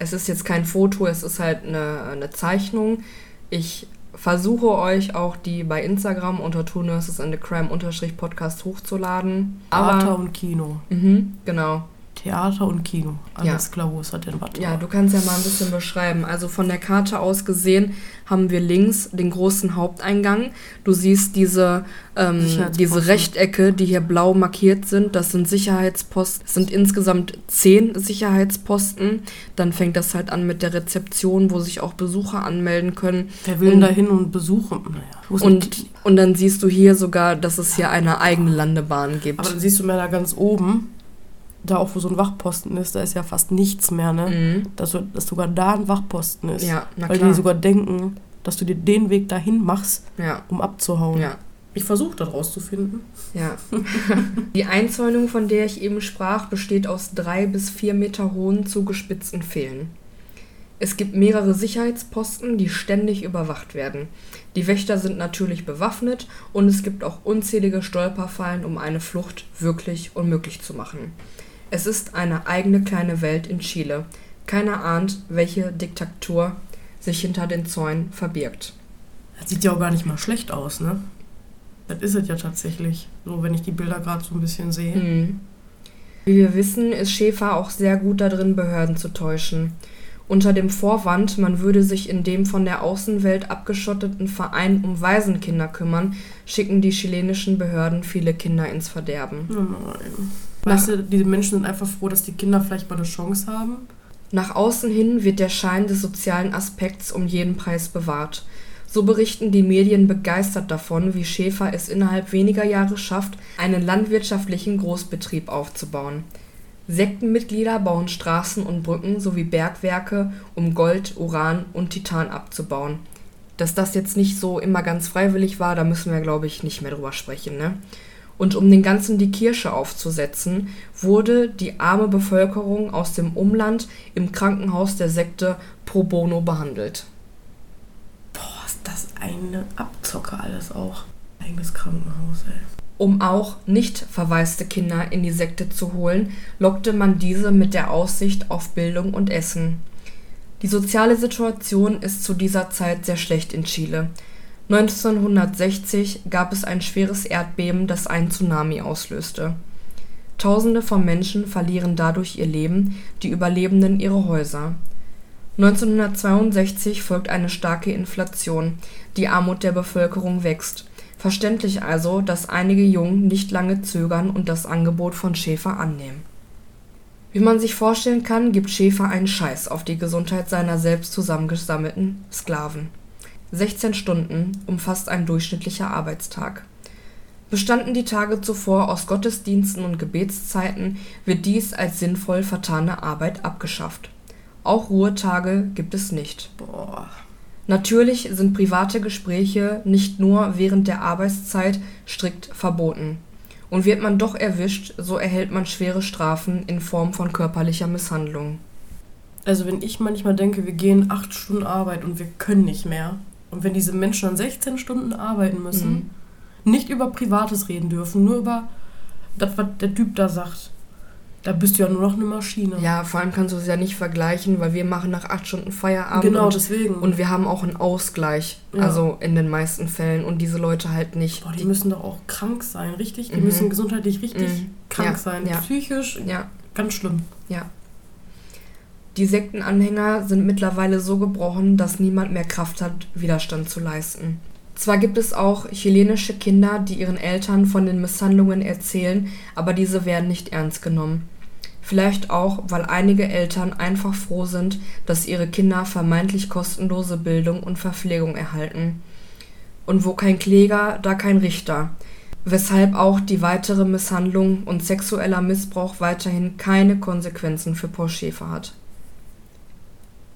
es ist jetzt kein Foto, es ist halt eine, eine Zeichnung. Ich versuche euch auch die bei Instagram unter Two Nurses and Crime unterstrich Podcast hochzuladen. Theater und Kino. Mhm, genau. Theater und Kino. Alles Ja. klar, wo ist das denn was? Ja, du kannst ja mal ein bisschen beschreiben. Also von der Karte aus gesehen haben wir links den großen Haupteingang. Du siehst diese, ähm, diese Rechtecke, die hier blau markiert sind. Das sind Sicherheitsposten. Es sind insgesamt zehn Sicherheitsposten. Dann fängt das halt an mit der Rezeption, wo sich auch Besucher anmelden können. Wer will denn da hin und besuchen? Naja, Und, und dann siehst du hier sogar, dass es hier eine eigene Landebahn gibt. aber dann siehst du mehr da ganz oben, da auch wo so ein Wachposten ist, da ist ja fast nichts mehr, ne? Mhm. Dass, du, dass sogar da ein Wachposten ist. Ja, na Weil klar. die sogar denken, dass du dir den Weg dahin machst, Ja, um abzuhauen. ja. Ich versuche das rauszufinden. Ja. *laughs* Die Einzäunung, von der ich eben sprach, besteht aus drei bis vier Meter hohen zugespitzten Pfählen. Es gibt mehrere Sicherheitsposten, die ständig überwacht werden. Die Wächter sind natürlich bewaffnet und es gibt auch unzählige Stolperfallen, um eine Flucht wirklich unmöglich zu machen. Es ist eine eigene kleine Welt in Chile. Keiner ahnt, welche Diktatur sich hinter den Zäunen verbirgt. Das sieht ja auch gar nicht mal schlecht aus, ne? Das ist es ja tatsächlich. So, wenn ich die Bilder gerade so ein bisschen sehe. Mhm. Wie wir wissen, ist Schäfer auch sehr gut darin, Behörden zu täuschen. Unter dem Vorwand, man würde sich in dem von der Außenwelt abgeschotteten Verein um Waisenkinder kümmern, schicken die chilenischen Behörden viele Kinder ins Verderben. Oh nein. Weißt du, diese Menschen sind einfach froh, dass die Kinder vielleicht mal eine Chance haben. Nach außen hin wird der Schein des sozialen Aspekts um jeden Preis bewahrt. So berichten die Medien begeistert davon, wie Schäfer es innerhalb weniger Jahre schafft, einen landwirtschaftlichen Großbetrieb aufzubauen. Sektenmitglieder bauen Straßen und Brücken sowie Bergwerke, um Gold, Uran und Titan abzubauen. Dass das jetzt nicht so immer ganz freiwillig war, da müssen wir, glaube ich, nicht mehr drüber sprechen. Ne? Und um den Ganzen die Kirsche aufzusetzen, wurde die arme Bevölkerung aus dem Umland im Krankenhaus der Sekte pro bono behandelt. Boah, ist das eine Abzocke alles auch. Eigenes Krankenhaus, ey. Um auch nicht verwaiste Kinder in die Sekte zu holen, lockte man diese mit der Aussicht auf Bildung und Essen. Die soziale Situation ist zu dieser Zeit sehr schlecht in Chile. 1960 gab es ein schweres Erdbeben, das einen Tsunami auslöste. Tausende von Menschen verlieren dadurch ihr Leben, die Überlebenden ihre Häuser. 1962 folgt eine starke Inflation, die Armut der Bevölkerung wächst. Verständlich also, dass einige Jungen nicht lange zögern und das Angebot von Schäfer annehmen. Wie man sich vorstellen kann, gibt Schäfer einen Scheiß auf die Gesundheit seiner selbst zusammengesammelten Sklaven. 16 Stunden umfasst ein durchschnittlicher Arbeitstag. Bestanden die Tage zuvor aus Gottesdiensten und Gebetszeiten, wird dies als sinnvoll vertane Arbeit abgeschafft. Auch Ruhetage gibt es nicht. Boah. Natürlich sind private Gespräche nicht nur während der Arbeitszeit strikt verboten. Und wird man doch erwischt, so erhält man schwere Strafen in Form von körperlicher Misshandlung. Also wenn ich manchmal denke, wir gehen acht Stunden Arbeit und wir können nicht mehr. Und wenn diese Menschen dann 16 Stunden arbeiten müssen, nicht über Privates reden dürfen, nur über das, was der Typ da sagt. Da bist du ja nur noch eine Maschine. Ja, vor allem kannst du es ja nicht vergleichen, weil wir machen nach acht Stunden Feierabend genau, und, deswegen. und wir haben auch einen Ausgleich, Ja. also in den meisten Fällen und diese Leute halt nicht. Boah, die müssen doch auch krank sein, richtig? Die Mhm. müssen gesundheitlich richtig Mhm. krank Ja, sein. ja. Psychisch ja, ganz schlimm. ja. Die Sektenanhänger sind mittlerweile so gebrochen, dass niemand mehr Kraft hat, Widerstand zu leisten. Zwar gibt es auch chilenische Kinder, die ihren Eltern von den Misshandlungen erzählen, aber diese werden nicht ernst genommen. Vielleicht auch, weil einige Eltern einfach froh sind, dass ihre Kinder vermeintlich kostenlose Bildung und Verpflegung erhalten. Und wo kein Kläger, da kein Richter. Weshalb auch die weitere Misshandlung und sexueller Missbrauch weiterhin keine Konsequenzen für Paul Schäfer hat.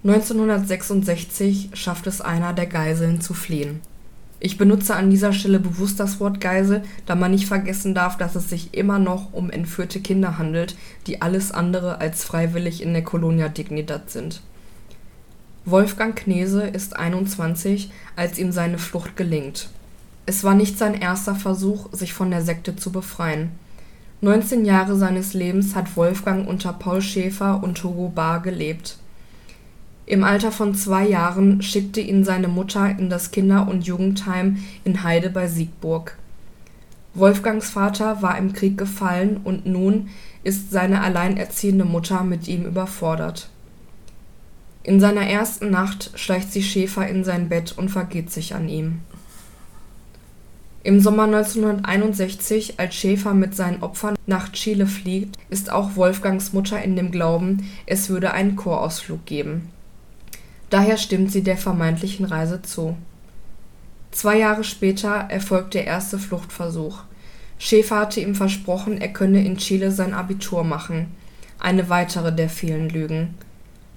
1966 schafft es einer der Geiseln zu fliehen. Ich benutze an dieser Stelle bewusst das Wort Geisel, da man nicht vergessen darf, dass es sich immer noch um entführte Kinder handelt, die alles andere als freiwillig in der Colonia Dignidad sind. Wolfgang Knese ist 21, als ihm seine Flucht gelingt. Es war nicht sein erster Versuch, sich von der Sekte zu befreien. 19 Jahre seines Lebens hat Wolfgang unter Paul Schäfer und Hugo Barr gelebt. Im Alter von zwei Jahren schickte ihn seine Mutter in das Kinder und Jugendheim in Heide bei Siegburg. Wolfgangs Vater war im Krieg gefallen und nun ist seine alleinerziehende Mutter mit ihm überfordert. In seiner ersten Nacht schleicht sie Schäfer in sein Bett und vergeht sich an ihm. Im Sommer 1961, als Schäfer mit seinen Opfern nach Chile fliegt, ist auch Wolfgangs Mutter in dem Glauben, es würde einen Chorausflug geben. Daher stimmt sie der vermeintlichen Reise zu. Zwei Jahre später erfolgt der erste Fluchtversuch. Schäfer hatte ihm versprochen, er könne in Chile sein Abitur machen. Eine weitere der vielen Lügen.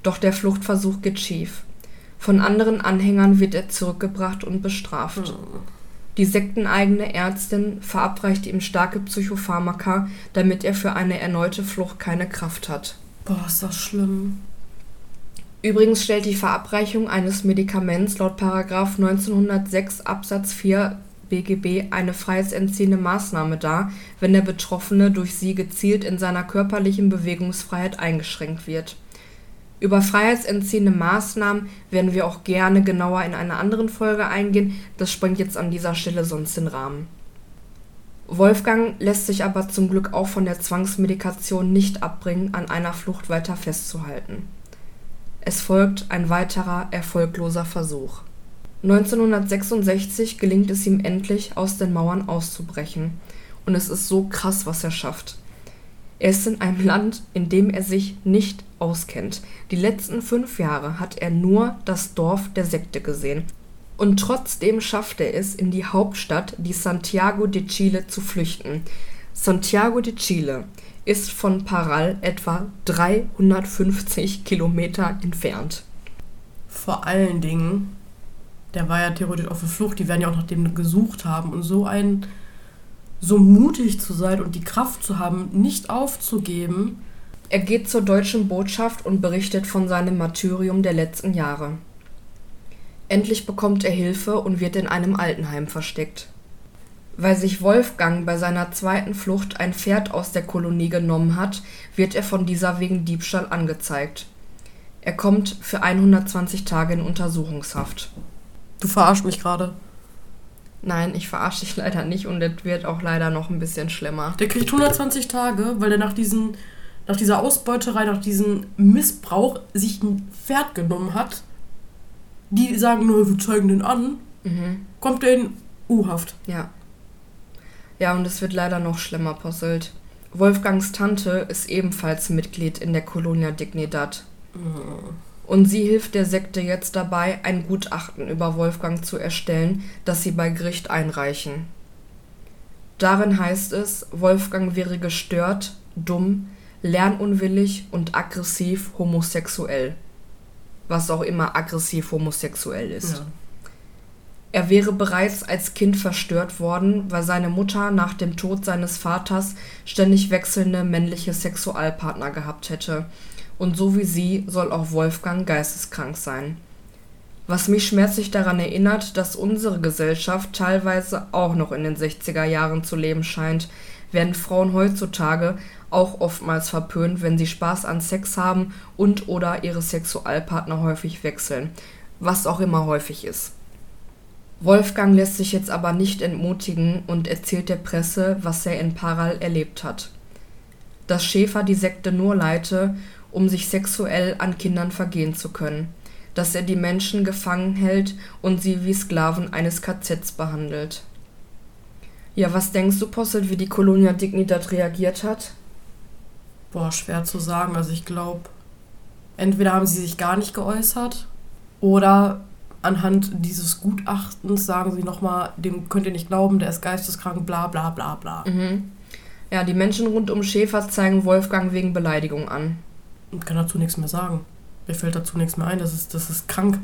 Doch der Fluchtversuch geht schief. Von anderen Anhängern wird er zurückgebracht und bestraft. Die sekteneigene Ärztin verabreicht ihm starke Psychopharmaka, damit er für eine erneute Flucht keine Kraft hat. Boah, ist das schlimm. Übrigens stellt die Verabreichung eines Medikaments laut § 1906 Absatz 4 BGB eine freiheitsentziehende Maßnahme dar, wenn der Betroffene durch sie gezielt in seiner körperlichen Bewegungsfreiheit eingeschränkt wird. Über freiheitsentziehende Maßnahmen werden wir auch gerne genauer in einer anderen Folge eingehen, das sprengt jetzt an dieser Stelle sonst den Rahmen. Wolfgang lässt sich aber zum Glück auch von der Zwangsmedikation nicht abbringen, an einer Flucht weiter festzuhalten es folgt ein weiterer erfolgloser Versuch. 1966 gelingt es ihm endlich, aus den Mauern auszubrechen. Und es ist so krass, was er schafft. Er ist in einem Land, in dem er sich nicht auskennt. Die letzten fünf Jahre hat er nur das Dorf der Sekte gesehen. Und trotzdem schafft er es, in die Hauptstadt, die Santiago de Chile, zu flüchten. Santiago de Chile ist von Paral etwa 350 Kilometer entfernt. Vor allen Dingen, der war ja theoretisch auf der Flucht, die werden ja auch nach dem gesucht haben und so ein so mutig zu sein und die Kraft zu haben, nicht aufzugeben. Er geht zur deutschen Botschaft und berichtet von seinem Martyrium der letzten Jahre. Endlich bekommt er Hilfe und wird in einem Altenheim versteckt. Weil sich Wolfgang bei seiner zweiten Flucht ein Pferd aus der Kolonie genommen hat, wird er von dieser wegen Diebstahl angezeigt. Er kommt für 120 Tage in Untersuchungshaft. Du verarschst mich gerade. Nein, ich verarsche dich *laughs* leider nicht und es wird auch leider noch ein bisschen schlimmer. Der kriegt 120 Tage, weil er nach diesen nach dieser Ausbeuterei, nach diesem Missbrauch sich ein Pferd genommen hat. Die sagen nur, wir zeigen den an. Mhm. Kommt er in U-Haft. Ja. Ja, und es wird leider noch schlimmer, Posselt. Wolfgangs Tante ist ebenfalls Mitglied in der Colonia Dignidad. Mhm. Und sie hilft der Sekte jetzt dabei, ein Gutachten über Wolfgang zu erstellen, das sie bei Gericht einreichen. Darin heißt es, Wolfgang wäre gestört, dumm, lernunwillig und aggressiv homosexuell. Was auch immer aggressiv homosexuell ist. Ja. Er wäre bereits als Kind verstört worden, weil seine Mutter nach dem Tod seines Vaters ständig wechselnde männliche Sexualpartner gehabt hätte, und so wie sie soll auch Wolfgang geisteskrank sein. Was mich schmerzlich daran erinnert, dass unsere Gesellschaft teilweise auch noch in den 60er Jahren zu leben scheint, werden Frauen heutzutage auch oftmals verpönt, wenn sie Spaß an Sex haben und oder ihre Sexualpartner häufig wechseln, was auch immer häufig ist. Wolfgang lässt sich jetzt aber nicht entmutigen und erzählt der Presse, was er in Paral erlebt hat. Dass Schäfer die Sekte nur leite, um sich sexuell an Kindern vergehen zu können, dass er die Menschen gefangen hält und sie wie Sklaven eines KZs behandelt. Ja, was denkst du, Posselt, wie die Colonia Dignidad reagiert hat? Boah, schwer zu sagen. Also ich glaube, entweder haben sie sich gar nicht geäußert oder anhand dieses Gutachtens sagen sie nochmal, dem könnt ihr nicht glauben, der ist geisteskrank, bla bla bla bla. Mhm. Ja, die Menschen rund um Schäfer zeigen Wolfgang wegen Beleidigung an. Und kann dazu nichts mehr sagen. Mir fällt dazu nichts mehr ein, das ist, das ist krank.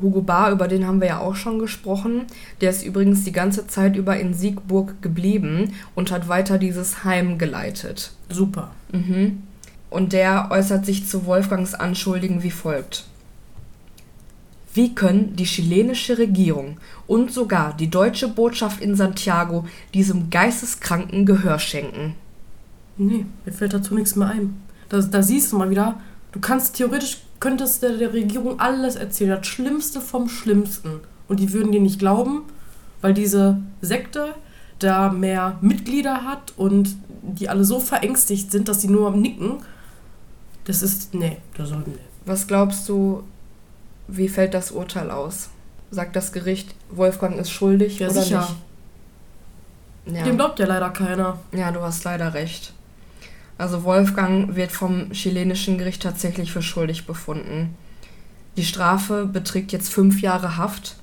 Hugo Bar, über den haben wir ja auch schon gesprochen. Der ist übrigens die ganze Zeit über in Siegburg geblieben und hat weiter dieses Heim geleitet. Super. Mhm. Und der äußert sich zu Wolfgangs Anschuldigen wie folgt. Wie können die chilenische Regierung und sogar die deutsche Botschaft in Santiago diesem Geisteskranken Gehör schenken? Nee, mir fällt dazu nichts mehr ein. Da, da siehst du mal wieder, Du kannst theoretisch, könntest der, der Regierung alles erzählen, das Schlimmste vom Schlimmsten. Und die würden dir nicht glauben, weil diese Sekte da mehr Mitglieder hat und die alle so verängstigt sind, dass sie nur am Nicken. Das ist, nee, das soll, nee. Was glaubst du, wie fällt das Urteil aus? Sagt das Gericht, Wolfgang ist schuldig Ja, oder sicher. nicht? Ja. Dem glaubt ja leider keiner. ja, du hast leider recht. Also Wolfgang wird vom chilenischen Gericht tatsächlich für schuldig befunden. Die Strafe beträgt jetzt fünf Jahre Haft.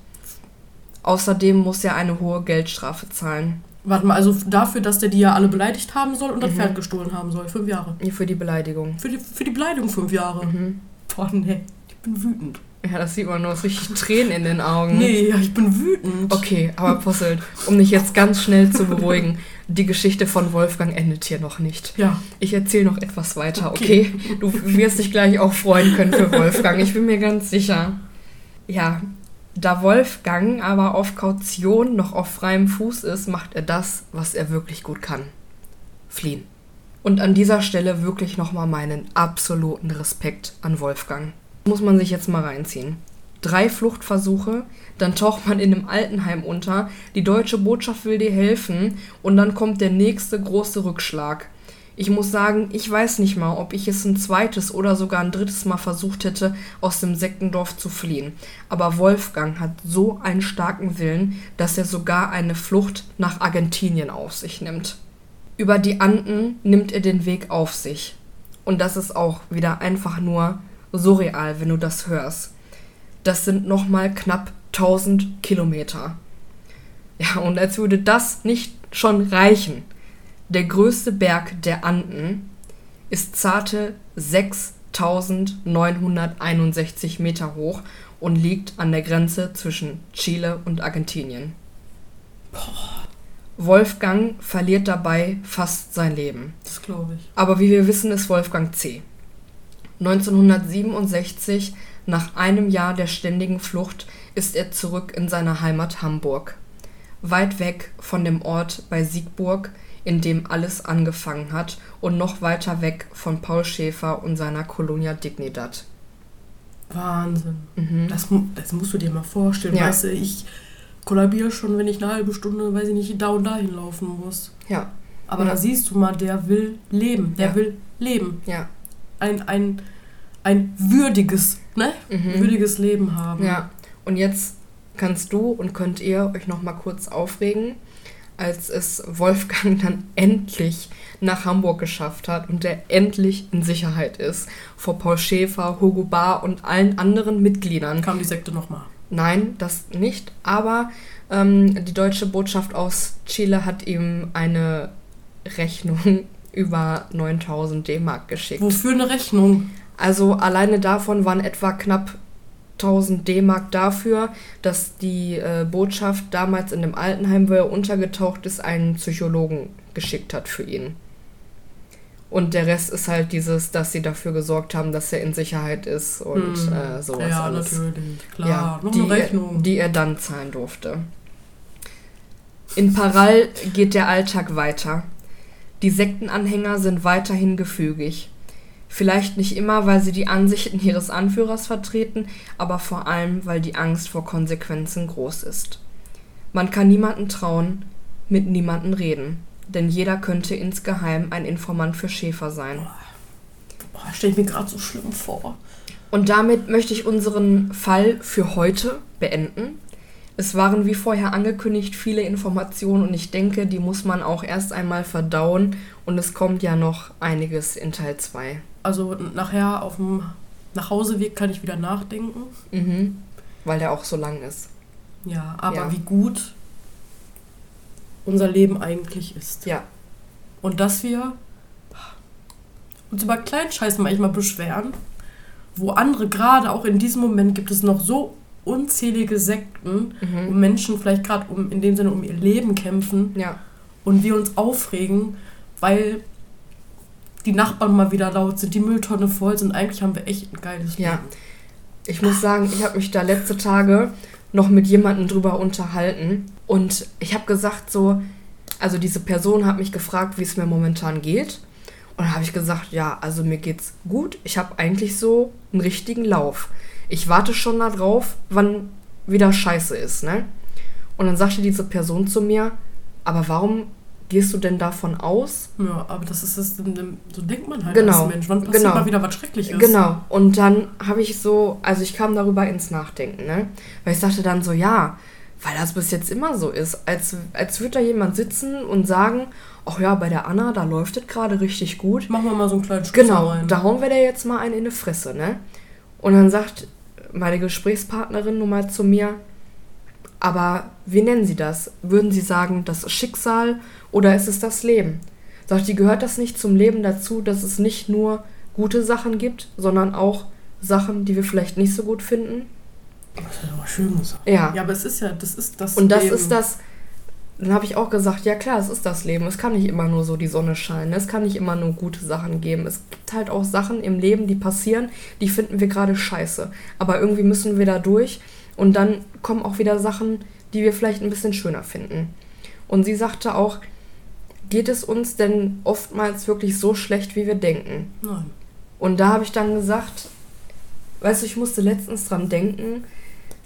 Außerdem muss er eine hohe Geldstrafe zahlen. Warte mal, also dafür, dass der die ja alle beleidigt haben soll und das Mhm. Pferd gestohlen haben soll. Fünf Jahre. Für die Beleidigung. Für die, für die Beleidigung fünf Jahre. Mhm. Boah, nee. Ich bin wütend. Ja, das sieht man nur aus richtig Tränen in den Augen. Nee, ja, ich bin wütend. Okay, aber Posselt, um dich jetzt ganz schnell zu beruhigen, die Geschichte von Wolfgang endet hier noch nicht. Ja. Ich erzähle noch etwas weiter, okay? Du wirst dich gleich auch freuen können für Wolfgang, ich bin mir ganz sicher. Ja, da Wolfgang aber auf Kaution noch auf freiem Fuß ist, macht er das, was er wirklich gut kann. Fliehen. Und an dieser Stelle wirklich nochmal meinen absoluten Respekt an Wolfgang. Muss man sich jetzt mal reinziehen. Drei Fluchtversuche, dann taucht man in einem Altenheim unter, die deutsche Botschaft will dir helfen und dann kommt der nächste große Rückschlag. Ich muss sagen, ich weiß nicht mal, ob ich es ein zweites oder sogar ein drittes Mal versucht hätte, aus dem Sektendorf zu fliehen. Aber Wolfgang hat so einen starken Willen, dass er sogar eine Flucht nach Argentinien auf sich nimmt. Über die Anden nimmt er den Weg auf sich. Und das ist auch wieder einfach nur surreal, wenn du das hörst. Das sind nochmal knapp 1000 Kilometer. Ja, und als würde das nicht schon reichen. Der größte Berg der Anden ist zarte 6961 Meter hoch und liegt an der Grenze zwischen Chile und Argentinien. Wolfgang verliert dabei fast sein Leben. Das glaube ich. Aber wie wir wissen, ist Wolfgang C. 1967, nach einem Jahr der ständigen Flucht, ist er zurück in seine Heimat Hamburg. Weit weg von dem Ort bei Siegburg, in dem alles angefangen hat, und noch weiter weg von Paul Schäfer und seiner Colonia Dignidad. Wahnsinn. Mhm. Das, das musst du dir mal vorstellen. Ja. Weißt du, ich kollabiere schon, wenn ich eine halbe Stunde, weiß ich nicht, da und dahin laufen muss. Ja, Aber Ja. da siehst du mal, der will leben. Der Ja. will leben. ja. Ein, ein, ein würdiges, ne? Mhm. Würdiges Leben haben. Ja, und jetzt kannst du und könnt ihr euch noch mal kurz aufregen, als es Wolfgang dann endlich nach Hamburg geschafft hat und er endlich in Sicherheit ist vor Paul Schäfer, Hugo Bar und allen anderen Mitgliedern. Kam die Sekte nochmal. Nein, das nicht, aber ähm, die deutsche Botschaft aus Chile hat ihm eine Rechnung über 9000 D-Mark geschickt. Wofür eine Rechnung? Also alleine davon waren etwa knapp 1000 D-Mark dafür, dass die äh, Botschaft damals in dem Altenheim, wo er untergetaucht ist, einen Psychologen geschickt hat für ihn. Und der Rest ist halt dieses, dass sie dafür gesorgt haben, dass er in Sicherheit ist und Hm. äh, sowas ja, alles. natürlich. Klar. Ja, Noch die, eine Rechnung. die er dann zahlen durfte. In Paral geht der Alltag weiter. Die Sektenanhänger sind weiterhin gefügig. Vielleicht nicht immer, weil sie die Ansichten *laughs* ihres Anführers vertreten, aber vor allem, weil die Angst vor Konsequenzen groß ist. Man kann niemanden trauen, mit niemanden reden, denn jeder könnte insgeheim ein Informant für Schäfer sein. Boah, stelle ich mir gerade so schlimm vor. Und damit möchte ich unseren Fall für heute beenden. Es waren wie vorher angekündigt viele Informationen und ich denke, die muss man auch erst einmal verdauen und es kommt ja noch einiges in Teil 2. Also nachher auf dem Nachhauseweg kann ich wieder nachdenken. Mhm. Weil der auch so lang ist. Ja, aber Ja. wie gut unser Leben eigentlich ist. Ja. Und dass wir uns über Kleinscheiße manchmal beschweren, wo andere gerade auch in diesem Moment gibt es noch so unzählige Sekten, Mhm. wo Menschen vielleicht gerade um in dem Sinne um ihr Leben kämpfen Ja. und wir uns aufregen, weil die Nachbarn mal wieder laut sind, die Mülltonne voll sind. Eigentlich haben wir echt ein geiles Ja. Leben. Ich muss sagen, ich habe mich da letzte Tage noch mit jemandem drüber unterhalten und ich habe gesagt so, also diese Person hat mich gefragt, wie es mir momentan geht. Und habe ich gesagt, ja, also mir geht's gut. Ich habe eigentlich so einen richtigen Lauf. Ich warte schon darauf, wann wieder scheiße ist, ne? Und dann sagte diese Person zu mir, aber warum gehst du denn davon aus? Ja, aber das ist das, so denkt man halt genau, als Mensch. Wann passiert genau. mal wieder was Schreckliches? Genau. Und dann habe ich so, also ich kam darüber ins Nachdenken, ne? Weil ich sagte dann so, ja, weil das bis jetzt immer so ist, als, als würde da jemand sitzen und sagen, ach ja, bei der Anna, da läuft es gerade richtig gut. Machen wir mal so einen kleinen Schuss Genau, rein. da hauen wir der jetzt mal einen in die Fresse, ne? Und dann sagt meine Gesprächspartnerin nun mal zu mir, aber wie nennen Sie das? Würden Sie sagen, das ist Schicksal oder ist es das Leben? Sagt die, gehört das nicht zum Leben dazu, dass es nicht nur gute Sachen gibt, sondern auch Sachen, die wir vielleicht nicht so gut finden? Das ist aber schön gesagt. Ja. Ja, aber es ist ja, das ist das Und das Leben. ist das, dann habe ich auch gesagt, ja klar, es ist das Leben. Es kann nicht immer nur so die Sonne scheinen. Es kann nicht immer nur gute Sachen geben. Es gibt halt auch Sachen im Leben, die passieren, die finden wir gerade scheiße. Aber irgendwie müssen wir da durch und dann kommen auch wieder Sachen, die wir vielleicht ein bisschen schöner finden. Und sie sagte auch, geht es uns denn oftmals wirklich so schlecht, wie wir denken? Nein. Und da habe ich dann gesagt, weißt du, ich musste letztens dran denken,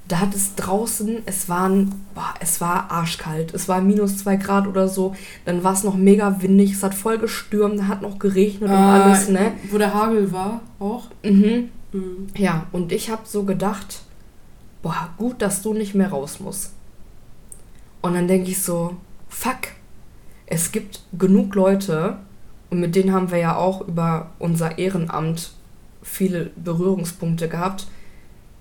da hat es draußen, es waren, boah, es war arschkalt, es war minus zwei Grad oder so, dann war es noch mega windig, es hat voll gestürmt, hat noch geregnet und ah, alles, ne? Wo der Hagel war, auch. Mhm. mhm. Ja, und ich habe so gedacht, boah, gut, dass du nicht mehr raus musst. Und dann denke ich so, fuck, es gibt genug Leute, und mit denen haben wir ja auch über unser Ehrenamt viele Berührungspunkte gehabt,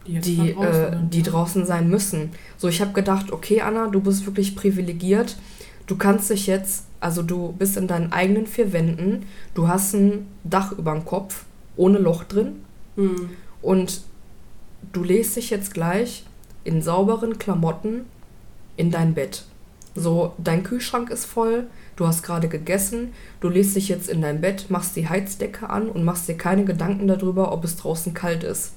die, die, draußen, äh, die ja. draußen sein müssen. So, ich habe gedacht, okay, Anna, du bist wirklich privilegiert. Du kannst dich jetzt, also du bist in deinen eigenen vier Wänden, du hast ein Dach über dem Kopf, ohne Loch drin. Mhm. Und du legst dich jetzt gleich in sauberen Klamotten in dein Bett. So, dein Kühlschrank ist voll, du hast gerade gegessen, du legst dich jetzt in dein Bett, machst die Heizdecke an und machst dir keine Gedanken darüber, ob es draußen kalt ist.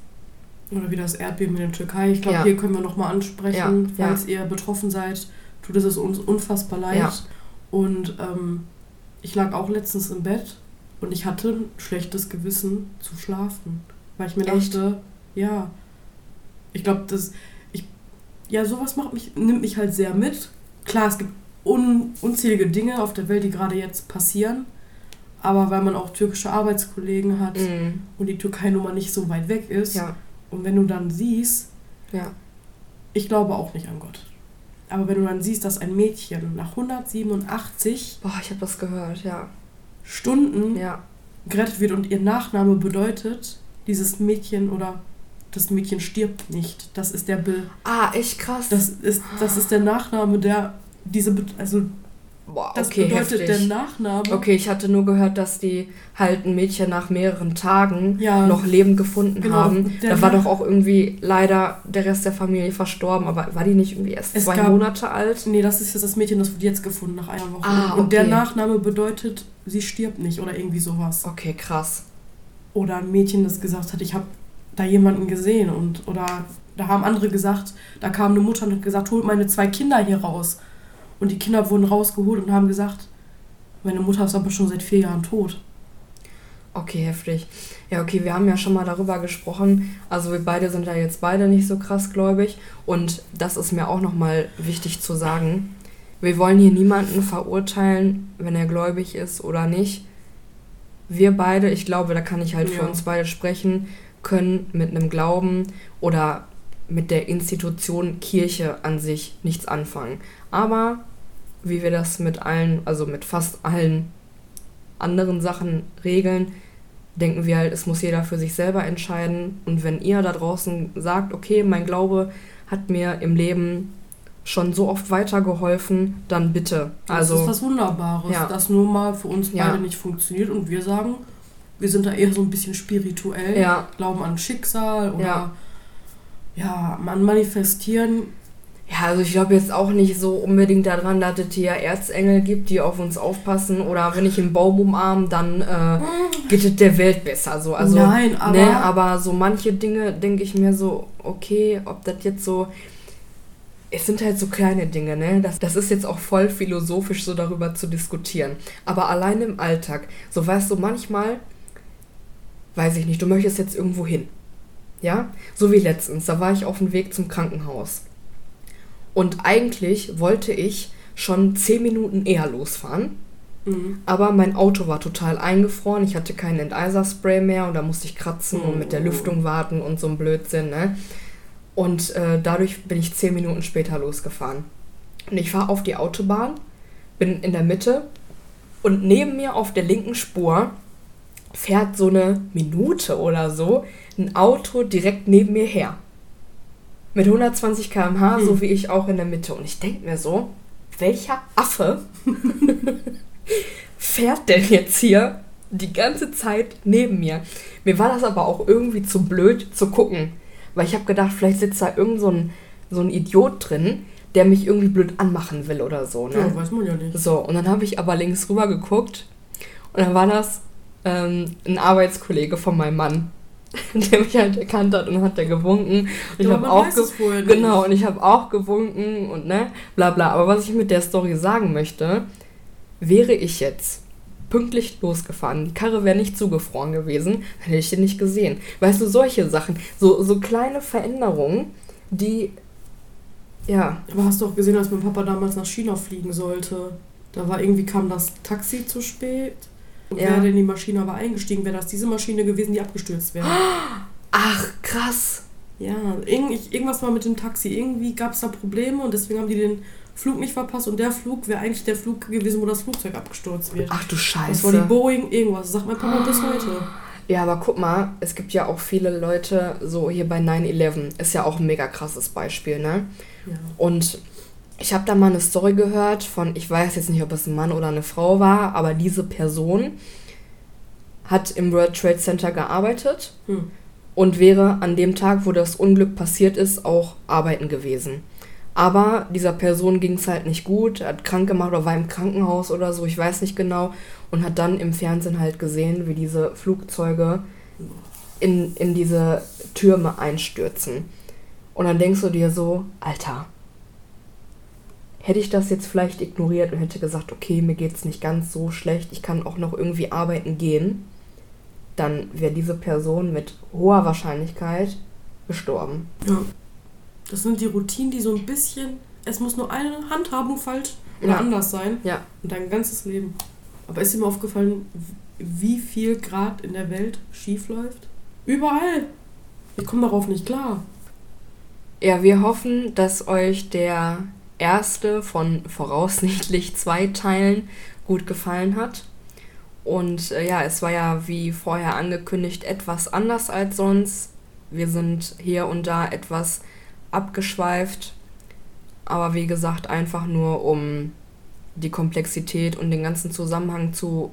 Oder wie das Erdbeben in der Türkei. Ich glaube, ja. hier können wir nochmal ansprechen, ja. falls ihr betroffen seid. Tut es uns unfassbar leid. Und ähm, ich lag auch letztens im Bett und ich hatte ein schlechtes Gewissen zu schlafen. Weil ich mir Echt? dachte, ja, ich glaube, das. Ich, ja, sowas macht mich, nimmt mich halt sehr mit. Klar, es gibt un, unzählige Dinge auf der Welt, die gerade jetzt passieren. Aber weil man auch türkische Arbeitskollegen hat mm. und die Türkei nun mal nicht so weit weg ist. Ja. Und wenn du dann siehst, ja. ich glaube auch nicht an Gott. Aber wenn du dann siehst, dass ein Mädchen nach 187 Boah, ich habe das gehört, ja. Stunden ja. gerettet wird und ihr Nachname bedeutet, dieses Mädchen oder das Mädchen stirbt nicht. Das ist der Bill. Ah, echt krass. Das ist, das ist der Nachname, der diese, also Boah, das okay, bedeutet heftig. der Nachname. Okay, ich hatte nur gehört, dass die halt ein Mädchen nach mehreren Tagen ja, noch lebend gefunden genau, haben. Da war doch auch irgendwie leider der Rest der Familie verstorben, aber war die nicht irgendwie erst zwei gab, Monate alt? Nee, das ist jetzt das Mädchen, das wird jetzt gefunden nach einer Woche. Ah, okay. Und der Nachname bedeutet, sie stirbt nicht oder irgendwie sowas. Okay, krass. Oder ein Mädchen, das gesagt hat, ich habe da jemanden gesehen und oder da haben andere gesagt, da kam eine Mutter und hat gesagt, holt meine zwei Kinder hier raus. Und die Kinder wurden rausgeholt und haben gesagt, meine Mutter ist aber schon seit vier Jahren tot. Okay, heftig. Ja, okay, wir haben ja schon mal darüber gesprochen. Also wir beide sind ja jetzt beide nicht so krass gläubig. Und das ist mir auch nochmal wichtig zu sagen. Wir wollen hier niemanden verurteilen, wenn er gläubig ist oder nicht. Wir beide, ich glaube, da kann ich halt ja. für uns beide sprechen, können mit einem Glauben oder mit der Institution Kirche an sich nichts anfangen. Aber wie wir das mit allen, also mit fast allen anderen Sachen regeln, denken wir halt, es muss jeder für sich selber entscheiden. Und wenn ihr da draußen sagt, okay, mein Glaube hat mir im Leben schon so oft weitergeholfen, dann bitte. Also, das ist was Wunderbares, ja. das nur mal für uns beide ja. nicht funktioniert und wir sagen, wir sind da eher so ein bisschen spirituell, ja. glauben an Schicksal oder ja, ja man manifestieren ja, also ich glaube jetzt auch nicht so unbedingt daran, dass es hier Erzengel gibt, die auf uns aufpassen. Oder wenn ich einen Baum umarme, dann äh, geht es der Welt besser. So. Also, Nein, aber... Ne, aber so manche Dinge denke ich mir so, okay, ob das jetzt so... es sind halt so kleine Dinge, ne? Das, das ist jetzt auch voll philosophisch, so darüber zu diskutieren. Aber allein im Alltag, so weißt du, manchmal, weiß ich nicht, du möchtest jetzt irgendwo hin. Ja? So wie letztens, da war ich auf dem Weg zum Krankenhaus. Und eigentlich wollte ich schon zehn Minuten eher losfahren. Mhm. Aber mein Auto war total eingefroren. Ich hatte keinen Enteiserspray mehr und da musste ich kratzen mhm. und mit der Lüftung warten und so ein Blödsinn, ne? Und äh, dadurch bin ich zehn Minuten später losgefahren. Und ich fahre auf die Autobahn, bin in der Mitte und neben mir auf der linken Spur fährt so eine Minute oder so ein Auto direkt neben mir her. Mit 120 km/h, hm. so wie ich auch in der Mitte. Und ich denke mir so, welcher Affe *laughs* fährt denn jetzt hier die ganze Zeit neben mir? Mir war das aber auch irgendwie zu blöd zu gucken. Weil ich habe gedacht, vielleicht sitzt da irgend so ein, so ein Idiot drin, der mich irgendwie blöd anmachen will oder so. Ne? Ja, weiß man ja nicht. So, und dann habe ich aber links rüber geguckt und dann war das ähm, ein Arbeitskollege von meinem Mann, *laughs* der mich halt erkannt hat und hat der gewunken. Und ich habe auch genau und ich habe auch gewunken und ne, bla bla. Aber was ich mit der Story sagen möchte, wäre ich jetzt pünktlich losgefahren. Die Karre wäre nicht zugefroren gewesen, dann hätte ich den nicht gesehen. Weißt du, solche Sachen, so, so kleine Veränderungen, die, ja. Aber hast du auch gesehen, als mein Papa damals nach China fliegen sollte? Da war irgendwie, kam das Taxi zu spät. Und ja. wäre denn die Maschine aber eingestiegen, wäre das diese Maschine gewesen, die abgestürzt wäre. Ach, krass. Ja, irgend, irgendwas war mit dem Taxi. Irgendwie gab es da Probleme und deswegen haben die den Flug nicht verpasst und der Flug wäre eigentlich der Flug gewesen, wo das Flugzeug abgestürzt wird. Ach du Scheiße. Das war die Boeing irgendwas, sagt mein Papa bis heute. Ja, aber guck mal, es gibt ja auch viele Leute, so hier bei 9-11, ist ja auch ein mega krasses Beispiel, ne? Ja. Und ich habe da mal eine Story gehört von, ich weiß jetzt nicht, ob es ein Mann oder eine Frau war, aber diese Person hat im World Trade Center gearbeitet hm. und wäre an dem Tag, wo das Unglück passiert ist, auch arbeiten gewesen. Aber dieser Person ging es halt nicht gut, hat krank gemacht oder war im Krankenhaus oder so, ich weiß nicht genau. Und hat dann im Fernsehen halt gesehen, wie diese Flugzeuge in, in diese Türme einstürzen. Und dann denkst du dir so, Alter, hätte ich das jetzt vielleicht ignoriert und hätte gesagt, okay, mir geht es nicht ganz so schlecht, ich kann auch noch irgendwie arbeiten gehen, dann wäre diese Person mit hoher Wahrscheinlichkeit gestorben. Ja. Das sind die Routinen, die so ein bisschen. Es muss nur eine Handhabung falsch oder ja. anders sein. Ja. Und dein ganzes Leben. Aber ist dir mal aufgefallen, wie viel Grad in der Welt schief läuft? Überall. Ich komme darauf nicht klar. Ja, wir hoffen, dass euch der erste von voraussichtlich zwei Teilen gut gefallen hat. Und äh, ja, es war ja wie vorher angekündigt etwas anders als sonst. Wir sind hier und da etwas abgeschweift. Aber wie gesagt, einfach nur um die Komplexität und den ganzen Zusammenhang zu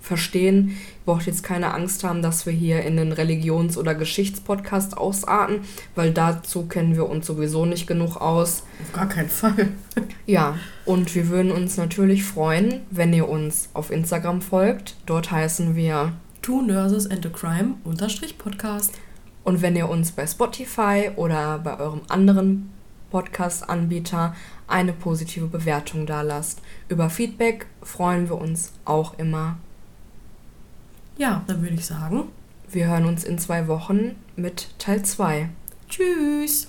verstehen. Ihr braucht jetzt keine Angst haben, dass wir hier in den Religions- oder Geschichtspodcast ausarten, weil dazu kennen wir uns sowieso nicht genug aus. Auf gar keinen Fall. *laughs* ja, und wir würden uns natürlich freuen, wenn ihr uns auf Instagram folgt. Dort heißen wir Two Nurses and a Crime Podcast. Und wenn ihr uns bei Spotify oder bei eurem anderen Podcast-Anbieter eine positive Bewertung da lasst. Über Feedback freuen wir uns auch immer. Ja, dann würde ich sagen, wir hören uns in zwei Wochen mit Teil 2. Tschüss!